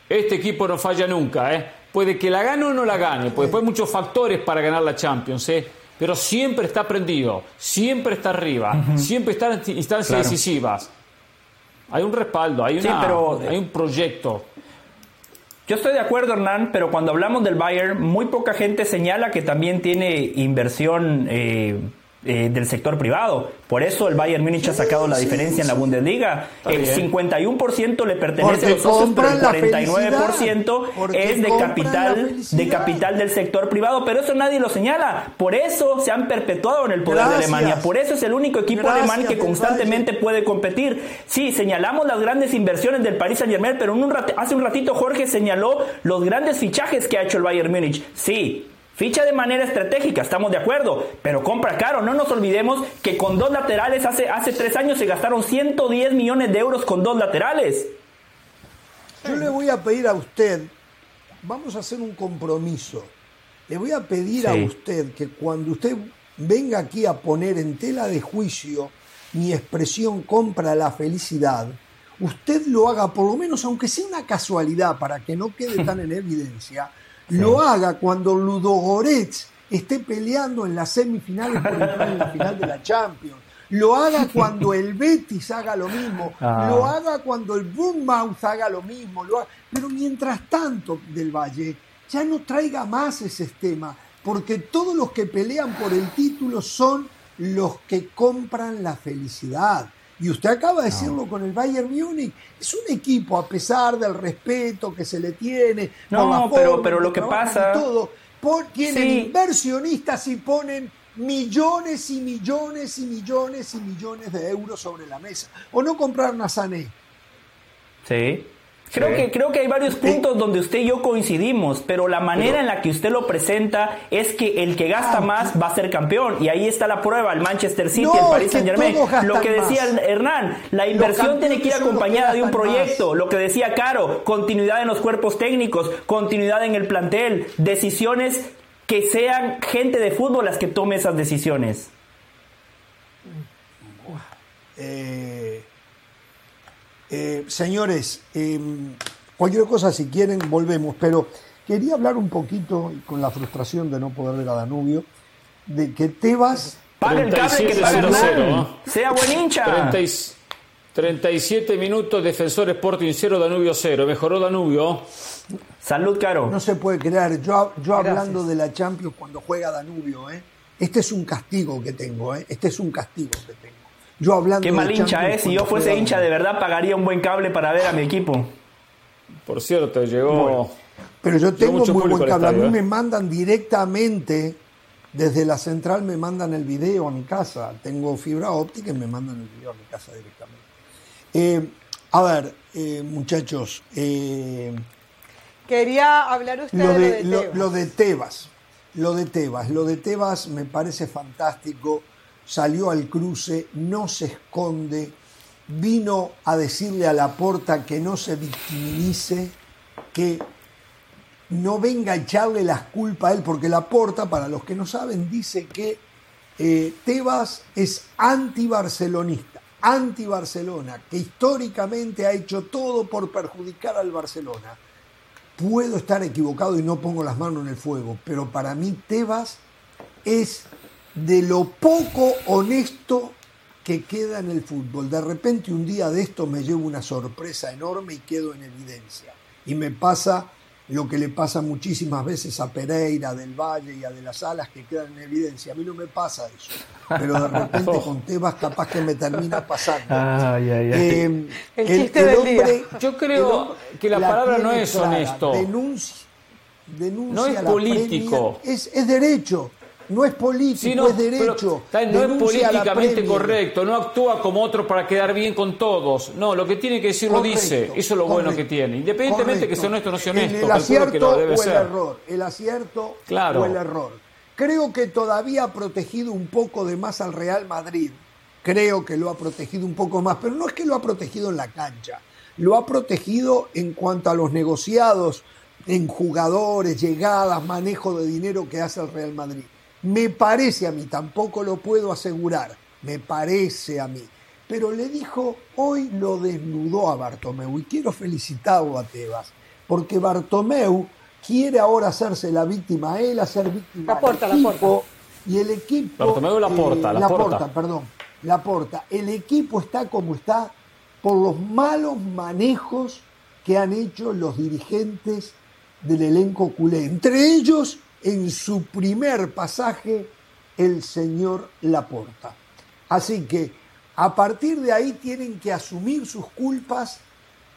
Este equipo no falla nunca. ¿eh? Puede que la gane o no la gane, pues después hay muchos factores para ganar la Champions. ¿eh? Pero siempre está prendido, siempre está arriba, siempre está en instancias decisivas. Hay un respaldo, hay, una, hay un proyecto.
Yo estoy de acuerdo, Hernán, pero cuando hablamos del Bayern, muy poca gente señala que también tiene inversión eh, eh, del sector privado. Por eso el Bayern Múnich ha sacado la diferencia en la Bundesliga. El 51% le pertenece a los socios, pero el 49% es de capital, de capital del sector privado. Pero eso nadie lo señala. Por eso se han perpetuado en el poder de Alemania. Por eso es el único equipo alemán que constantemente puede competir. Sí, señalamos las grandes inversiones del Paris Saint Germain, pero hace un ratito Jorge señaló los grandes fichajes que ha hecho el Bayern Múnich. Sí, Ficha de manera estratégica, estamos de acuerdo, pero compra caro. No nos olvidemos que con dos laterales hace, hace tres años se gastaron 110 millones de euros con dos laterales.
Yo le voy a pedir a usted, vamos a hacer un compromiso. Le voy a pedir a usted que cuando usted venga aquí a poner en tela de juicio mi expresión compra la felicidad, usted lo haga por lo menos, aunque sea una casualidad, para que no quede tan en evidencia lo haga cuando Ludo Goretz esté peleando en las semifinales por entrar en la final de la Champions. Lo haga cuando el Betis haga lo mismo. Ah. Lo haga cuando el Bournemouth haga lo mismo. Pero mientras tanto, Del Valle, ya no traiga más ese tema. Porque todos los que pelean por el título son los que compran la felicidad. Y usted acaba de decirlo con el Bayern Múnich. Es un equipo, a pesar del respeto que se le tiene.
No, pero, pero lo que pasa.
Todo, tienen inversionistas y ponen millones y millones y millones y millones de euros sobre la mesa. O no comprar Sané.
Sí. Creo, que, creo que hay varios puntos donde usted y yo coincidimos, pero la manera en la que usted lo presenta es que el que gasta ah, más va a ser campeón. Y ahí está la prueba, el Manchester City, el Paris Saint Germain. Lo que decía Hernán, la inversión tiene que ir acompañada de un proyecto. Lo que decía Caro, continuidad en los cuerpos técnicos, continuidad en el plantel, decisiones que sean gente de fútbol las que tome esas decisiones.
Eh, eh, señores, em, cualquier cosa si quieren volvemos, pero quería hablar un poquito, con la frustración de no poder ver a Danubio, de que Tebas...
Paga el cable que Sea buen hincha.
37 minutos, Defensor Sporting 0, Danubio 0. Mejoró Danubio.
Salud, Caro.
No se puede creer. Yo, yo hablando de la Champions cuando juega Danubio, ¿eh? este es un castigo que tengo. ¿eh? Este es un castigo que tengo. Yo hablando
Qué mal hincha es. Si yo fuese hincha de verdad, pagaría un buen cable para ver a mi equipo.
Por cierto, llegó.
pero yo tengo muy buen cable. A mí ¿eh? me mandan directamente, desde la central me mandan el video a mi casa. Tengo fibra óptica y me mandan el video a mi casa directamente. Eh, a ver, eh, muchachos.
Quería hablar usted
lo
de,
lo de Tebas. Lo de Tebas. Lo de Tebas me parece fantástico salió al cruce, no se esconde, vino a decirle a la porta que no se victimice, que no venga a echarle las culpas a él, porque la porta, para los que no saben, dice que eh, Tebas es anti-barcelonista, anti-Barcelona, que históricamente ha hecho todo por perjudicar al Barcelona. Puedo estar equivocado y no pongo las manos en el fuego, pero para mí Tebas es de lo poco honesto que queda en el fútbol. De repente un día de esto me llevo una sorpresa enorme y quedo en evidencia. Y me pasa lo que le pasa muchísimas veces a Pereira, del Valle y a De las Alas que quedan en evidencia. A mí no me pasa eso. Pero de repente con Tebas capaz que me termina pasando.
Eh, el chiste del día.
Yo creo que la, palabra no es honesto.
Denuncia, denuncia
no es político.
Es, es derecho no es político, es derecho.
no es políticamente correcto, no actúa como otro para quedar bien con todos. No, lo que tiene que decir lo dice. Eso es lo bueno que tiene. Independientemente que sea honesto o no sea honesto.
El, acierto o el error. El acierto
claro.
o el error. Creo que todavía ha protegido un poco de más al Real Madrid. Creo que lo ha protegido un poco más, pero no es que lo ha protegido en la cancha. Lo ha protegido en cuanto a los negociados en jugadores, llegadas, manejo de dinero que hace el Real Madrid. Me parece a mí, tampoco lo puedo asegurar, me parece a mí. Pero le dijo, hoy lo desnudó a Bartomeu y quiero felicitarlo a Tebas, porque Bartomeu quiere ahora hacerse la víctima a él, hacer víctima
la porta, la porta.
y el equipo...
Bartomeu la porta,
eh, la, porta. perdón, la porta. El equipo está como está por los malos manejos que han hecho los dirigentes del elenco culé. Entre ellos, en su primer pasaje, el señor Laporta. Así que a partir de ahí tienen que asumir sus culpas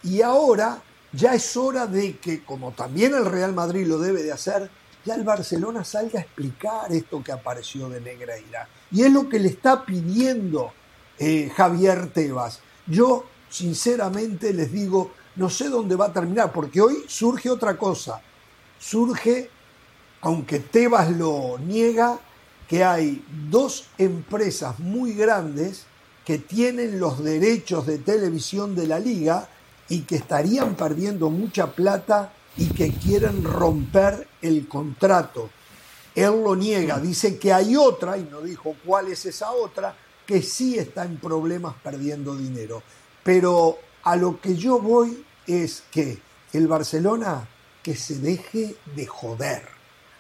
y ahora ya es hora de que, como también el Real Madrid lo debe de hacer, ya el Barcelona salga a explicar esto que apareció de Negreira. Y es lo que le está pidiendo eh, Javier Tebas. Yo, sinceramente, les digo, no sé dónde va a terminar, porque hoy surge otra cosa. Surge, aunque Tebas lo niega, que hay dos empresas muy grandes que tienen los derechos de televisión de la liga y que estarían perdiendo mucha plata y que quieren romper el contrato. Él lo niega, dice que hay otra, y no dijo cuál es esa otra, que sí está en problemas perdiendo dinero. Pero a lo que yo voy es que el Barcelona que se deje de joder.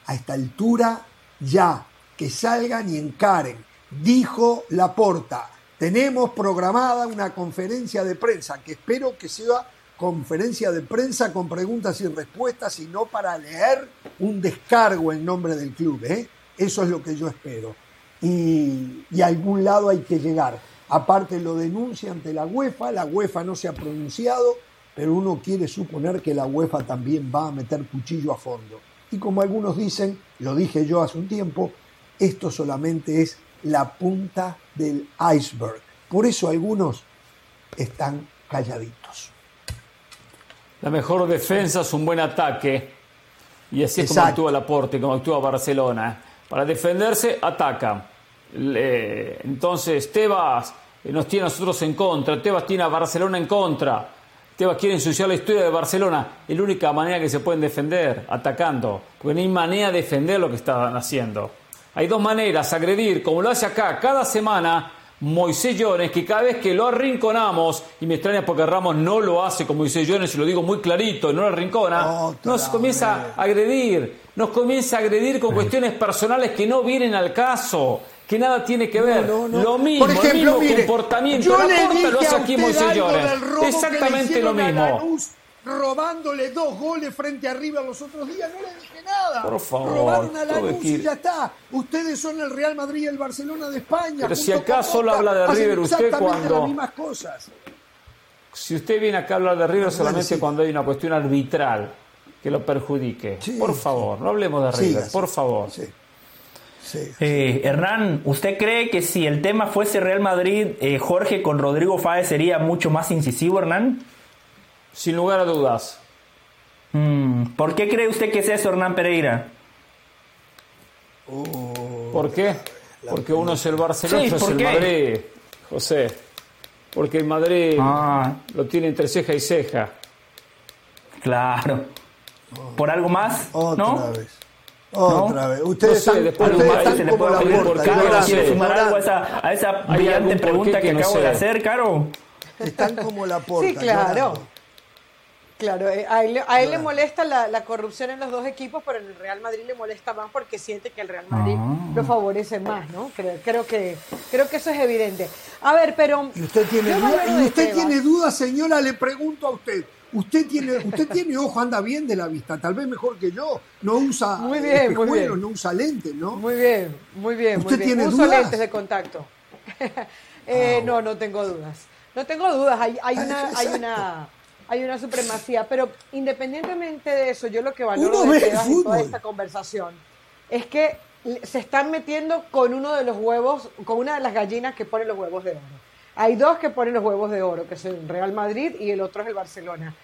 A esta altura ya, que salgan y encaren. Dijo Laporta, tenemos programada una conferencia de prensa que espero que sea conferencia de prensa con preguntas y respuestas y no para leer un descargo en nombre del club. ¿eh? Eso es lo que yo espero. Y, y a algún lado hay que llegar. Aparte lo denuncia ante la UEFA, la UEFA no se ha pronunciado, pero uno quiere suponer que la UEFA también va a meter cuchillo a fondo. Y como algunos dicen, lo dije yo hace un tiempo, esto solamente es la punta del iceberg. Por eso algunos están calladitos.
La mejor defensa es un buen ataque. Y así es como actúa Laporte, como actúa Barcelona. Para defenderse, ataca. entonces, Tebas nos tiene a nosotros en contra. Tebas tiene a Barcelona en contra. Tebas quiere ensuciar la historia de Barcelona. Es la única manera que se pueden defender, atacando. Porque no hay manera de defender lo que están haciendo. Hay dos maneras, agredir, como lo hace acá cada semana Moisés Llones, que cada vez que lo arrinconamos, y me extraña porque Ramos no lo hace con Moisés Llones, y lo digo muy clarito, no lo arrincona, nos comienza a agredir, nos comienza a agredir con cuestiones personales que no vienen al caso, que nada tiene que ver. Lo mismo, el mismo comportamiento,
yo
la
le
lo hace aquí Exactamente lo mismo.
Lanús, robándole dos goles frente a River los otros días, no le dije nada.
Por favor,
Robaron a Lanús y ya está. Ustedes son el Real Madrid y el Barcelona de España.
Pero si acá solo habla de River, usted cuando-
las mismas cosas.
Si usted viene acá a hablar de River solamente
sí.
cuando hay una cuestión arbitral que lo perjudique. por favor, no hablemos de River, por favor.
Eh, Hernán, ¿usted cree que si el tema fuese Real Madrid, eh, Jorge con Rodrigo Fáez sería mucho más incisivo, Hernán?
Sin lugar a dudas.
Mm, ¿Por qué cree usted que es eso, Hernán Pereira?
¿Por qué? Porque uno es el Barcelona,
Sí,
otro es
¿por
el
qué?
Madrid, José. Porque el Madrid
Ah.
lo tiene entre ceja y ceja.
Claro. ¿Por algo más?
Otra
¿no?
vez. Otra
¿No?
vez. Ustedes
No sé, después algo más
se le puede
puerta.
por Caro,
ignorantes,
¿quiere sumar algo a esa, a esa
Hay
brillante pregunta que,
que no
acabo de hacer, Caro?
Están como la puerta.
Sí, claro. Claro, eh, a él, le- a él le molesta la, la corrupción en los dos equipos, pero en el Real Madrid le molesta más porque siente que el Real Madrid
Ah.
lo favorece más, ¿no? Creo, creo que creo que eso es evidente. A ver, pero
¿Y usted tiene duda?
valoro
¿Y
de
usted tiene dudas, señora? Le pregunto a usted. Usted tiene, usted tiene ojo, anda bien de la vista, tal vez mejor que yo. No usa
Muy bien, muy bien.
no usa lentes, ¿no?
Muy bien, muy bien.
¿Usted
muy bien.
tiene
Uso
dudas?
lentes de contacto. Eh, no, no tengo dudas. No tengo dudas. Hay, hay una, hay una, hay una supremacía. Pero independientemente de eso, yo lo que valoro
Uno
de toda esta conversación es que se están metiendo con uno de los huevos, con una de las gallinas que pone los huevos de oro. Hay dos que ponen los huevos de oro, que son el Real Madrid y el otro es el Barcelona.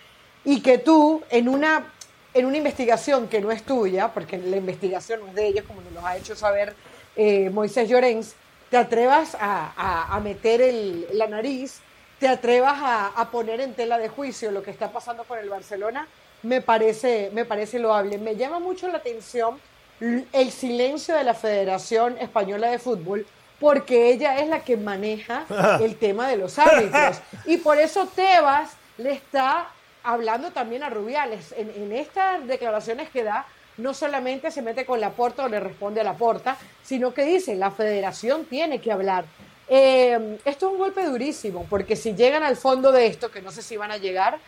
Y que tú, en una, en una investigación que no es tuya, porque la investigación no es de ellos, como nos lo ha hecho saber eh, Moisés Llorens, te atrevas a, a- a meter el- la nariz, te atrevas a, a poner en tela de juicio lo que está pasando con el Barcelona, me parece, me parece loable. Me llama mucho la atención el silencio de la Federación Española de Fútbol, porque ella es la que maneja el tema de los árbitros. Y por eso Tebas le está hablando también a Rubiales. En, en estas declaraciones que da, no solamente se mete con la porta o le responde a la porta, sino que dice, la federación tiene que hablar. Eh, esto es un golpe durísimo, porque si llegan al fondo de esto, que no sé si van a llegar,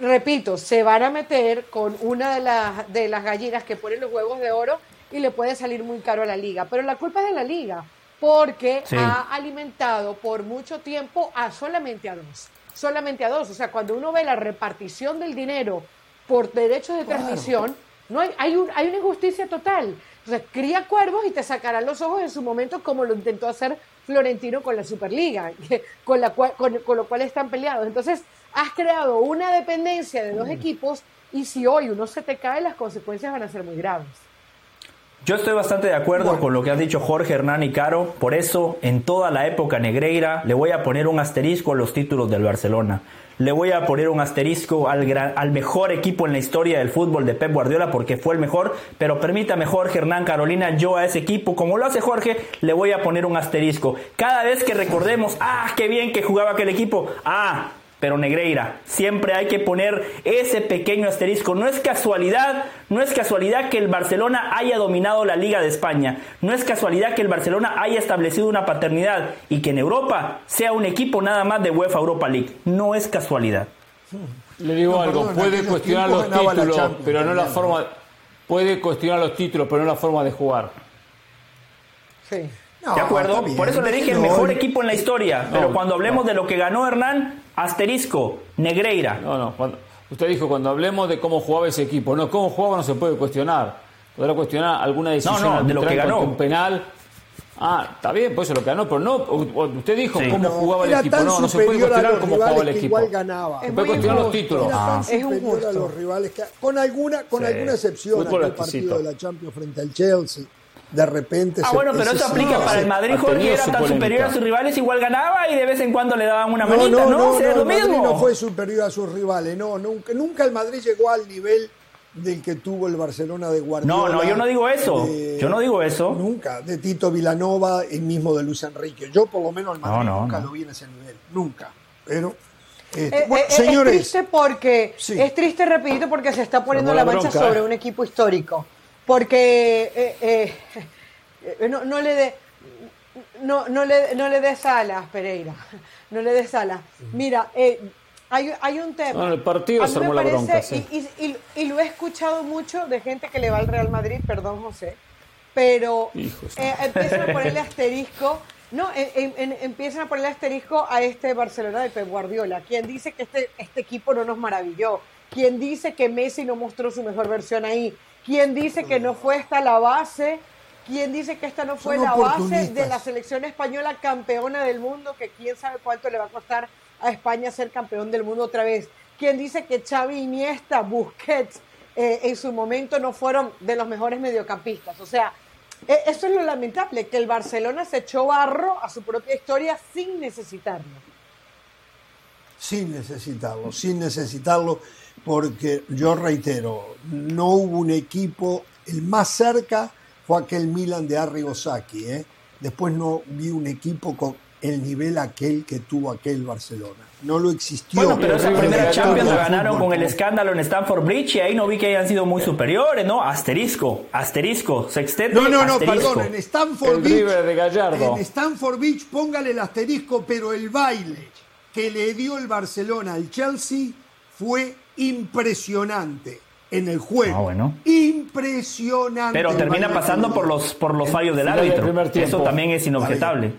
repito, se van a meter con una de las, de las gallinas que ponen los huevos de oro y le puede salir muy caro a la liga. Pero la culpa es de la liga, porque
Sí.
ha alimentado por mucho tiempo a solamente a dos. Solamente a dos. O sea, cuando uno ve la repartición del dinero por derechos de transmisión, no hay, hay, un- hay una injusticia total. O sea, cría cuervos y te sacarán los ojos en su momento, como lo intentó hacer Florentino con la Superliga, con, la cual- con, con lo cual están peleados. Entonces, has creado una dependencia de dos equipos y si hoy uno se te cae, las consecuencias van a ser muy graves.
Yo estoy bastante de acuerdo con lo que han dicho Jorge, Hernán y Caro. Por eso, en toda la época negreira, le voy a poner un asterisco a los títulos del Barcelona. Le voy a poner un asterisco al, gran- al mejor equipo en la historia del fútbol de Pep Guardiola porque fue el mejor. Pero permítame, Jorge, Hernán, Carolina, yo a ese equipo, como lo hace Jorge, le voy a poner un asterisco. Cada vez que recordemos, ah, qué bien que jugaba aquel equipo, ah, pero Negreira, siempre hay que poner ese pequeño asterisco. No es casualidad, no es casualidad que el Barcelona haya dominado la Liga de España. No es casualidad que el Barcelona haya establecido una paternidad y que en Europa sea un equipo nada más de UEFA Europa League. No es casualidad.
Le digo
No,
algo,
perdón,
puede cuestionar los
la
títulos, pero no la forma. Puede cuestionar los títulos, pero no la forma de jugar.
Sí.
de acuerdo, por eso le dije el mejor equipo en la historia. pero cuando hablemos
no.
de lo que ganó Hernán, asterisco, Negreira.
No, no, cuando- usted dijo cuando hablemos de cómo jugaba ese equipo. No, cómo jugaba no se puede cuestionar. Podrá cuestionar alguna decisión
No, no, de lo que ganó.
un penal. Ah, está bien, pues eso es lo que ganó, pero no, usted dijo
Sí.
cómo
No,
jugaba el equipo. No, no se puede
a
cuestionar cómo jugaba el equipo.
igual ganaba.
Se puede cuestionar los títulos.
Era tan
Es
superior a
injusto.
los rivales que con alguna con
Sí.
alguna excepción aquel partido de la Champions frente al Chelsea de repente
Ah,
se-
bueno, pero eso aplica para
se-
el Madrid, Jorge, era tan
polémica.
superior a sus rivales, igual ganaba y de vez en cuando le daban una
No,
manita,
no,
¿no?
no,
O sea,
no,
lo
el Madrid
mismo.
no fue superior a sus rivales, no, nunca, nunca el Madrid llegó al nivel del que tuvo el Barcelona de Guardiola.
No, no, yo no digo eso.
de-
Yo no digo eso.
Nunca, de Tito Vilanova y mismo de Luis Enrique. Yo por lo menos al Madrid
No, no,
nunca
no.
lo vi en ese nivel, nunca. Pero, este,
Eh,
bueno,
eh,
señores,
Es triste porque,
Sí.
es triste, repito, porque se está poniendo la
la
mancha
bronca,
sobre
¿eh?
un equipo histórico. Porque eh, eh, eh, no, no le dé no, no le, no le des alas, Pereira. No le des alas. Mira, eh, hay, hay un tema.
No, en el partido se armó la
parece,
bronca, sí.
y, y- y- y lo he escuchado mucho de gente que le va al Real Madrid, perdón, José, pero eh, empiezan a ponerle asterisco. No, eh, em- em- empiezan a ponerle asterisco a este Barcelona de Pep Guardiola. Quien dice que este, este equipo no nos maravilló. Quien dice que Messi no mostró su mejor versión ahí. Quien dice que no fue esta la base. Quien dice que esta no fue
Son
la base de la selección española campeona del mundo, que quién sabe cuánto le va a costar a España ser campeón del mundo otra vez. Quien dice que Xavi, Iniesta, Busquets eh, en su momento no fueron de los mejores mediocampistas. O sea, e- eso es lo lamentable, que el Barcelona se echó barro a su propia historia sin necesitarlo.
sin necesitarlo, sin necesitarlo, porque yo reitero, no hubo un equipo, el más cerca fue aquel Milan de Arrigo Sacchi, ¿eh? después no vi un equipo con el nivel aquel que tuvo aquel Barcelona. No lo existió.
Bueno, pero esa primera Champions la ganaron
fútbol.
con el escándalo en Stamford Bridge y ahí no vi que hayan sido muy superiores, ¿no? Asterisco, asterisco, sextete,
No, no, no,
asterisco.
perdón, en Stanford
El
Beach.
River de Gallardo.
En Stanford Beach, póngale el asterisco, pero el baile que le dio el Barcelona al Chelsea fue impresionante en el juego.
Ah, bueno.
Impresionante.
Pero termina pasando por los, por los fallos del árbitro. Eso también es inobjetable.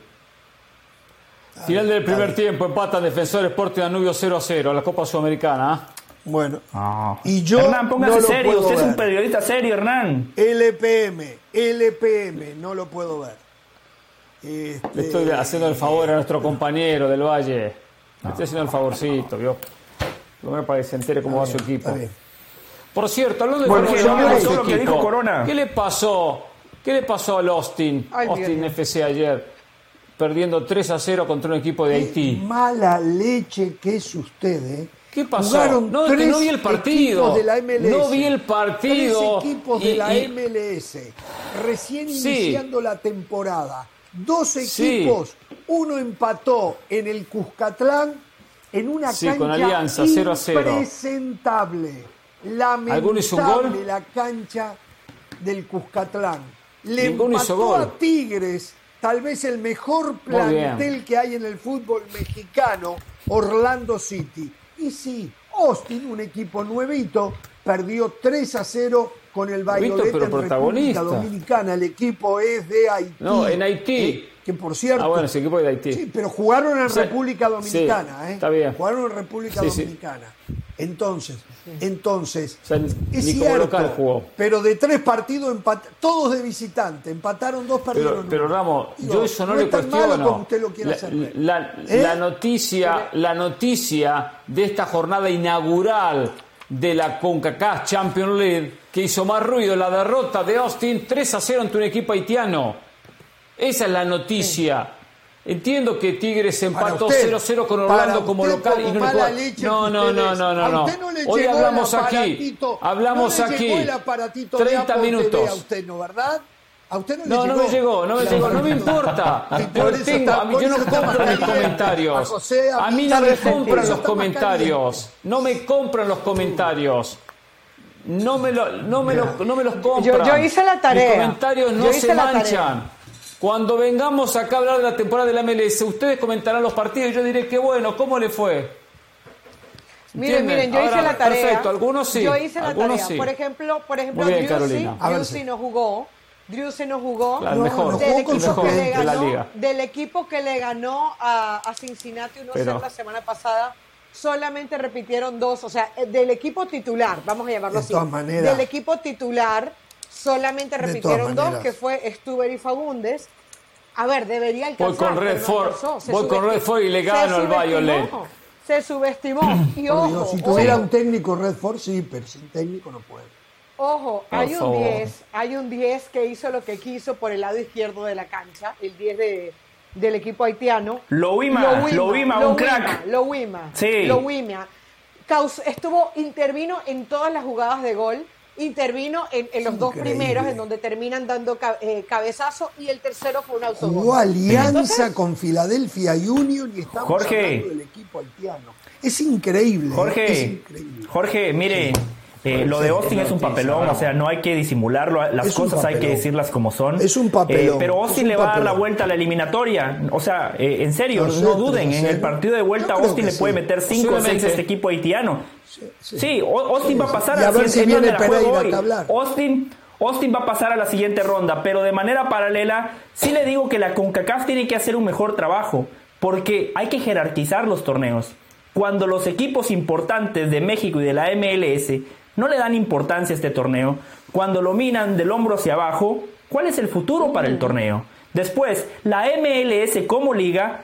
Final del primer tiempo, empatan Defensor Sporting Danubio 0 a 0, la Copa Sudamericana. ¿ah?
Bueno,
Ah.
Y yo
Hernán, póngase
no lo
serio.
puedo
Usted es un periodista serio, Hernán.
LPM, LPM, no lo puedo ver. Este,
Le estoy haciendo el favor a nuestro compañero del Valle. Le estoy haciendo el favorcito, ¿vio? Lo menos para que se entere cómo va su equipo. Por cierto, hablando de
todo
lo que dijo Corona.
¿Qué le pasó? ¿Qué le pasó al Austin?
Ay,
Austin. FC ayer, perdiendo 3 a 0 contra un equipo de
Qué
Haití.
mala leche que es usted, ¿eh?
¿Qué pasó?
Jugaron
No, que
tres
no vi el partido.
de la MLS.
No vi el partido.
Tres equipos
Y-
de la
y-
MLS. Recién
Sí.
iniciando la temporada. Dos
Sí.
equipos. Uno empató en el Cuscatlán en una
Sí,
cancha
con Alianza, 0 a 0.
impresentable.
¿Alguno hizo un gol?
Lamentable la cancha del Cuscatlán. Le
hizo
empató
gol.
a Tigres, tal vez el mejor plantel que hay en el fútbol mexicano, Orlando City. Y sí, Austin, un equipo nuevito, perdió 3 a 0 con el
Nuevito,
Bayonetta
pero
en. República Dominicana. El equipo es de Haití.
No, en Haití.
Eh, que por cierto.
Ah, bueno, ese equipo es de Haití.
Sí, pero jugaron en
O sea,
República Dominicana,
sí,
¿eh?
está bien.
Jugaron en República
Sí, sí.
Dominicana. Entonces, entonces,
O sea,
es
ni como
cierto,
local jugó.
pero de tres partidos, empat- todos de visitante, empataron dos, perdieron
Pero, pero Ramos,
Digo,
yo eso no,
no
le
es tan malo
cuestiono.
como usted lo quiere
la,
hacer
la-
¿Eh?
la noticia, la noticia de esta jornada inaugural de la CONCACAF Champions League que hizo más ruido, la derrota de Austin 3 a 0 ante un equipo haitiano. Esa es la noticia. Entiendo que Tigres empató
usted,
0-0 con
para
Orlando como local y no le No, no, no, no, no, Hoy hablamos aquí. Hablamos aquí.
llegó el aparatito de
30
Apple TV
minutos.
a usted, ¿no, verdad? A usted no le
No,
llegó.
no me llegó, no me
La
llegó, no me importa. Tengo- a mí- yo no compro
caliente.
comentarios.
A José,
A mí no me compran los comentarios. No me compran los comentarios. No me, lo- no me, lo- no me los compran.
Yo- yo hice la tarea.
Mis comentarios no
Yo hice
se
la
manchan. Cuando vengamos acá a hablar de la temporada de la MLS, ustedes comentarán los partidos y yo diré que bueno, ¿cómo le fue?
Miren,
¿Entienden?
miren, yo hice la tarea.
Perfecto, algunos sí.
Yo hice la
algunos
tarea.
sí.
Por ejemplo, por ejemplo,
bien, sí.
no jugó. Driussi no jugó.
Claro, el mejor,
del
el
equipo
mejor
que le
de la
ganó,
liga.
del equipo que le ganó a, a Cincinnati 1-0
Pero-
la semana pasada, solamente repitieron dos, o sea, eh, del equipo titular, vamos a llamarlo
De
así.
todas maneras.
Del equipo titular solamente repitieron dos, que fue Stuber y Fagundes. A ver, debería alcanzar.
Voy con
no
Redford, voy con. Redford y le
Se
gano al
subestimó.
Violet.
Se subestimó. Y
Por
ojo,
Dios, si
ojo.
tuviera un técnico Redford, sí, pero sin técnico no puede.
Ojo, hay un
favor.
10, hay un 10 que hizo lo que quiso por el lado izquierdo de la cancha, el 10 de, del equipo haitiano.
Lowima, Lowima, un crack.
Lowima,
Sí.
Lowima. Caus- estuvo, intervino en todas las jugadas de gol, intervino en, en los dos primeros, en donde terminan dando eh, cabezazo, y el tercero fue un autogol.
Jugó alianza
Entonces,
con Philadelphia Union y estamos
Jorge.
hablando del equipo haitiano. Es increíble. ¿eh? Es
Jorge,
increíble.
Jorge, mire, eh, lo de Austin es un papelón, o sea, no hay que disimularlo, las
Es
cosas hay que
papelón.
decirlas como son.
Es un papelón,
Eh, pero
es
Austin le va a dar la
papelón.
vuelta a la eliminatoria, o sea, eh, en serio,
No sé,
no duden,
pero
en el
sí.
partido de vuelta Austin le puede
sí.
meter 5 o 6 a este equipo haitiano. Sí, Austin va a pasar
Y a ver si viene Pereira.
Austin, Austin va a pasar a la siguiente ronda, pero de manera paralela, sí le digo que la CONCACAF tiene que hacer un mejor trabajo, porque hay que jerarquizar los torneos. Cuando los equipos importantes de México y de la MLS no le dan importancia a este torneo, cuando lo minan del hombro hacia abajo, ¿cuál es el futuro para el torneo? Después, la MLS como liga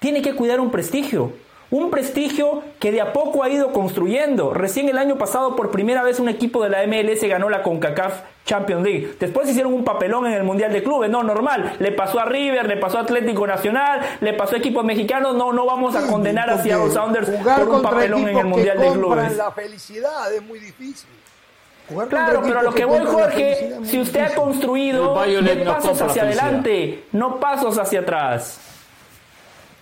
tiene que cuidar un prestigio. Un prestigio que de a poco ha ido construyendo. Recién el año pasado, por primera vez, un equipo de la MLS ganó la CONCACAF Champions League. Después hicieron un papelón en el Mundial de Clubes. No, normal. Le pasó a River, le pasó a Atlético Nacional, le pasó a equipos mexicanos. No, no vamos a condenar a Seattle Sounders por un
contra
papelón en el Mundial
que
de
compran
Clubes.
la felicidad es muy difícil. Jugar
Claro, pero a lo
equipos
que voy, Jorge, si usted ha construido,
no
pasos hacia adelante, no pasos hacia atrás.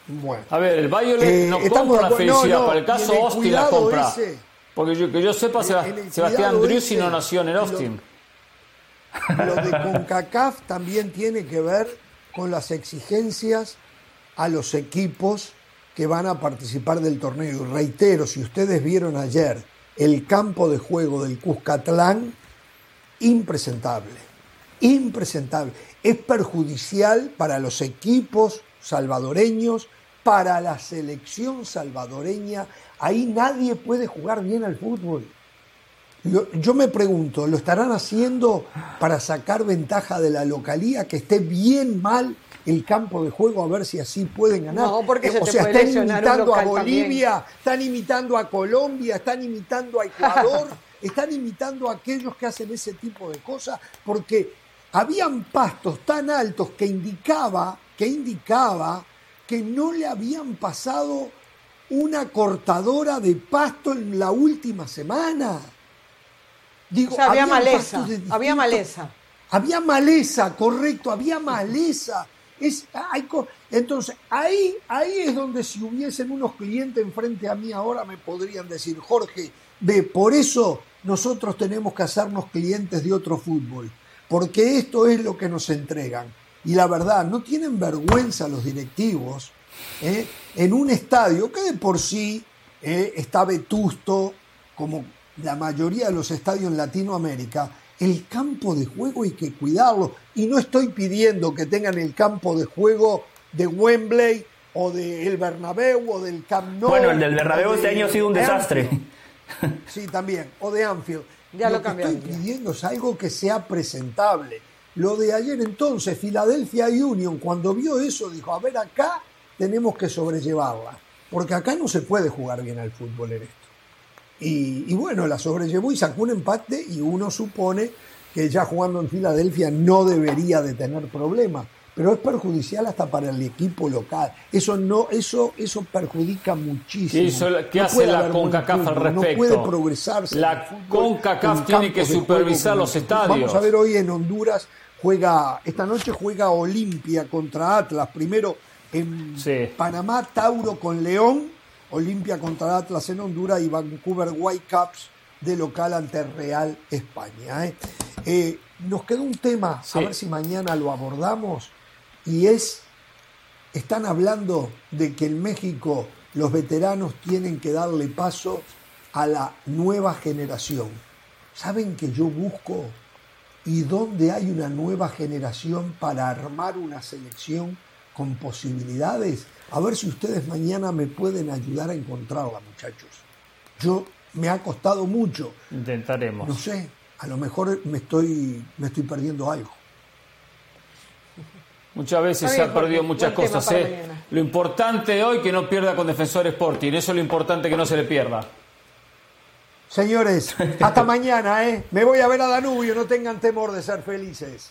Bueno.
A ver, el Violet
Eh,
no compra
no,
felicidad.
no,
Para el caso
el
Austin la compra.
ese-
Porque yo, que yo sepa,
el
Sebastián Driussi no nació en el
lo-
Austin.
Lo de CONCACAF también tiene que ver con las exigencias a los equipos que van a participar del torneo. Y reitero, si ustedes vieron ayer el campo de juego del Cuscatlán, impresentable, impresentable. Es perjudicial para los equipos salvadoreños, para la selección salvadoreña. Ahí nadie puede jugar bien al fútbol. Yo, me pregunto, ¿lo estarán haciendo para sacar ventaja de la localía, que esté bien mal el campo de juego, a ver si así pueden ganar?
No, porque se
o
te
sea,
puede
están imitando a Bolivia, están imitando a Colombia, están imitando a Ecuador, están imitando a aquellos que hacen ese tipo de cosas, porque habían pastos tan altos que indicaba, que indicaba que no le habían pasado una cortadora de pasto en la última semana. Digo,
O sea, había maleza, había maleza.
Había maleza, correcto, había maleza. Es, hay entonces, ahí, ahí es donde si hubiesen unos clientes enfrente a mí ahora me podrían decir, Jorge, ve, por eso nosotros tenemos que hacernos clientes de otro fútbol, porque esto es lo que nos entregan. Y la verdad, no tienen vergüenza los directivos ¿eh? en un estadio que de por sí eh, está vetusto, como la mayoría de los estadios en Latinoamérica, el campo de juego hay que cuidarlo. Y no estoy pidiendo que tengan el campo de juego de Wembley o del Bernabéu o del Camp Nou.
Bueno, el del Bernabéu este
de
año ha sido un desastre.
Anfield. Sí, también. O de Anfield.
Ya lo
que estoy pidiendo es algo que sea presentable. Lo de ayer entonces, Philadelphia Union, cuando vio eso, dijo, a ver, acá tenemos que sobrellevarla. Porque acá no se puede jugar bien al fútbol en esto. Y, y bueno, la sobrellevó y sacó un empate y uno supone que ya jugando en Filadelfia no debería de tener problemas. Pero es perjudicial hasta para el equipo local. Eso no, eso, eso perjudica muchísimo.
¿Qué, hizo la- qué
No
hace la CONCACAF al respecto?
No puede progresarse.
La CONCACAF
en
tiene que supervisar los estadios.
Vamos a ver hoy en Honduras juega, esta noche juega Olimpia contra Atlas. Primero en Panamá, Tauro con León, Olimpia contra Atlas en Honduras y Vancouver Whitecaps de local ante Real España. ¿eh? Eh, nos quedó un tema, a ver si mañana lo abordamos, y es, están hablando de que en México los veteranos tienen que darle paso a la nueva generación. ¿Saben que yo busco y dónde hay una nueva generación para armar una selección con posibilidades? A ver si ustedes mañana me pueden ayudar a encontrarla, muchachos. Yo me ha costado mucho.
Intentaremos.
No sé, a lo mejor me estoy, me estoy perdiendo algo.
Muchas veces se han perdido muchas cosas. ¿eh? Lo importante hoy que no pierda con Defensor Sporting. Eso es lo importante que no se le pierda.
Señores, hasta mañana, ¿eh? Me voy a ver a Danubio, no tengan temor de ser felices.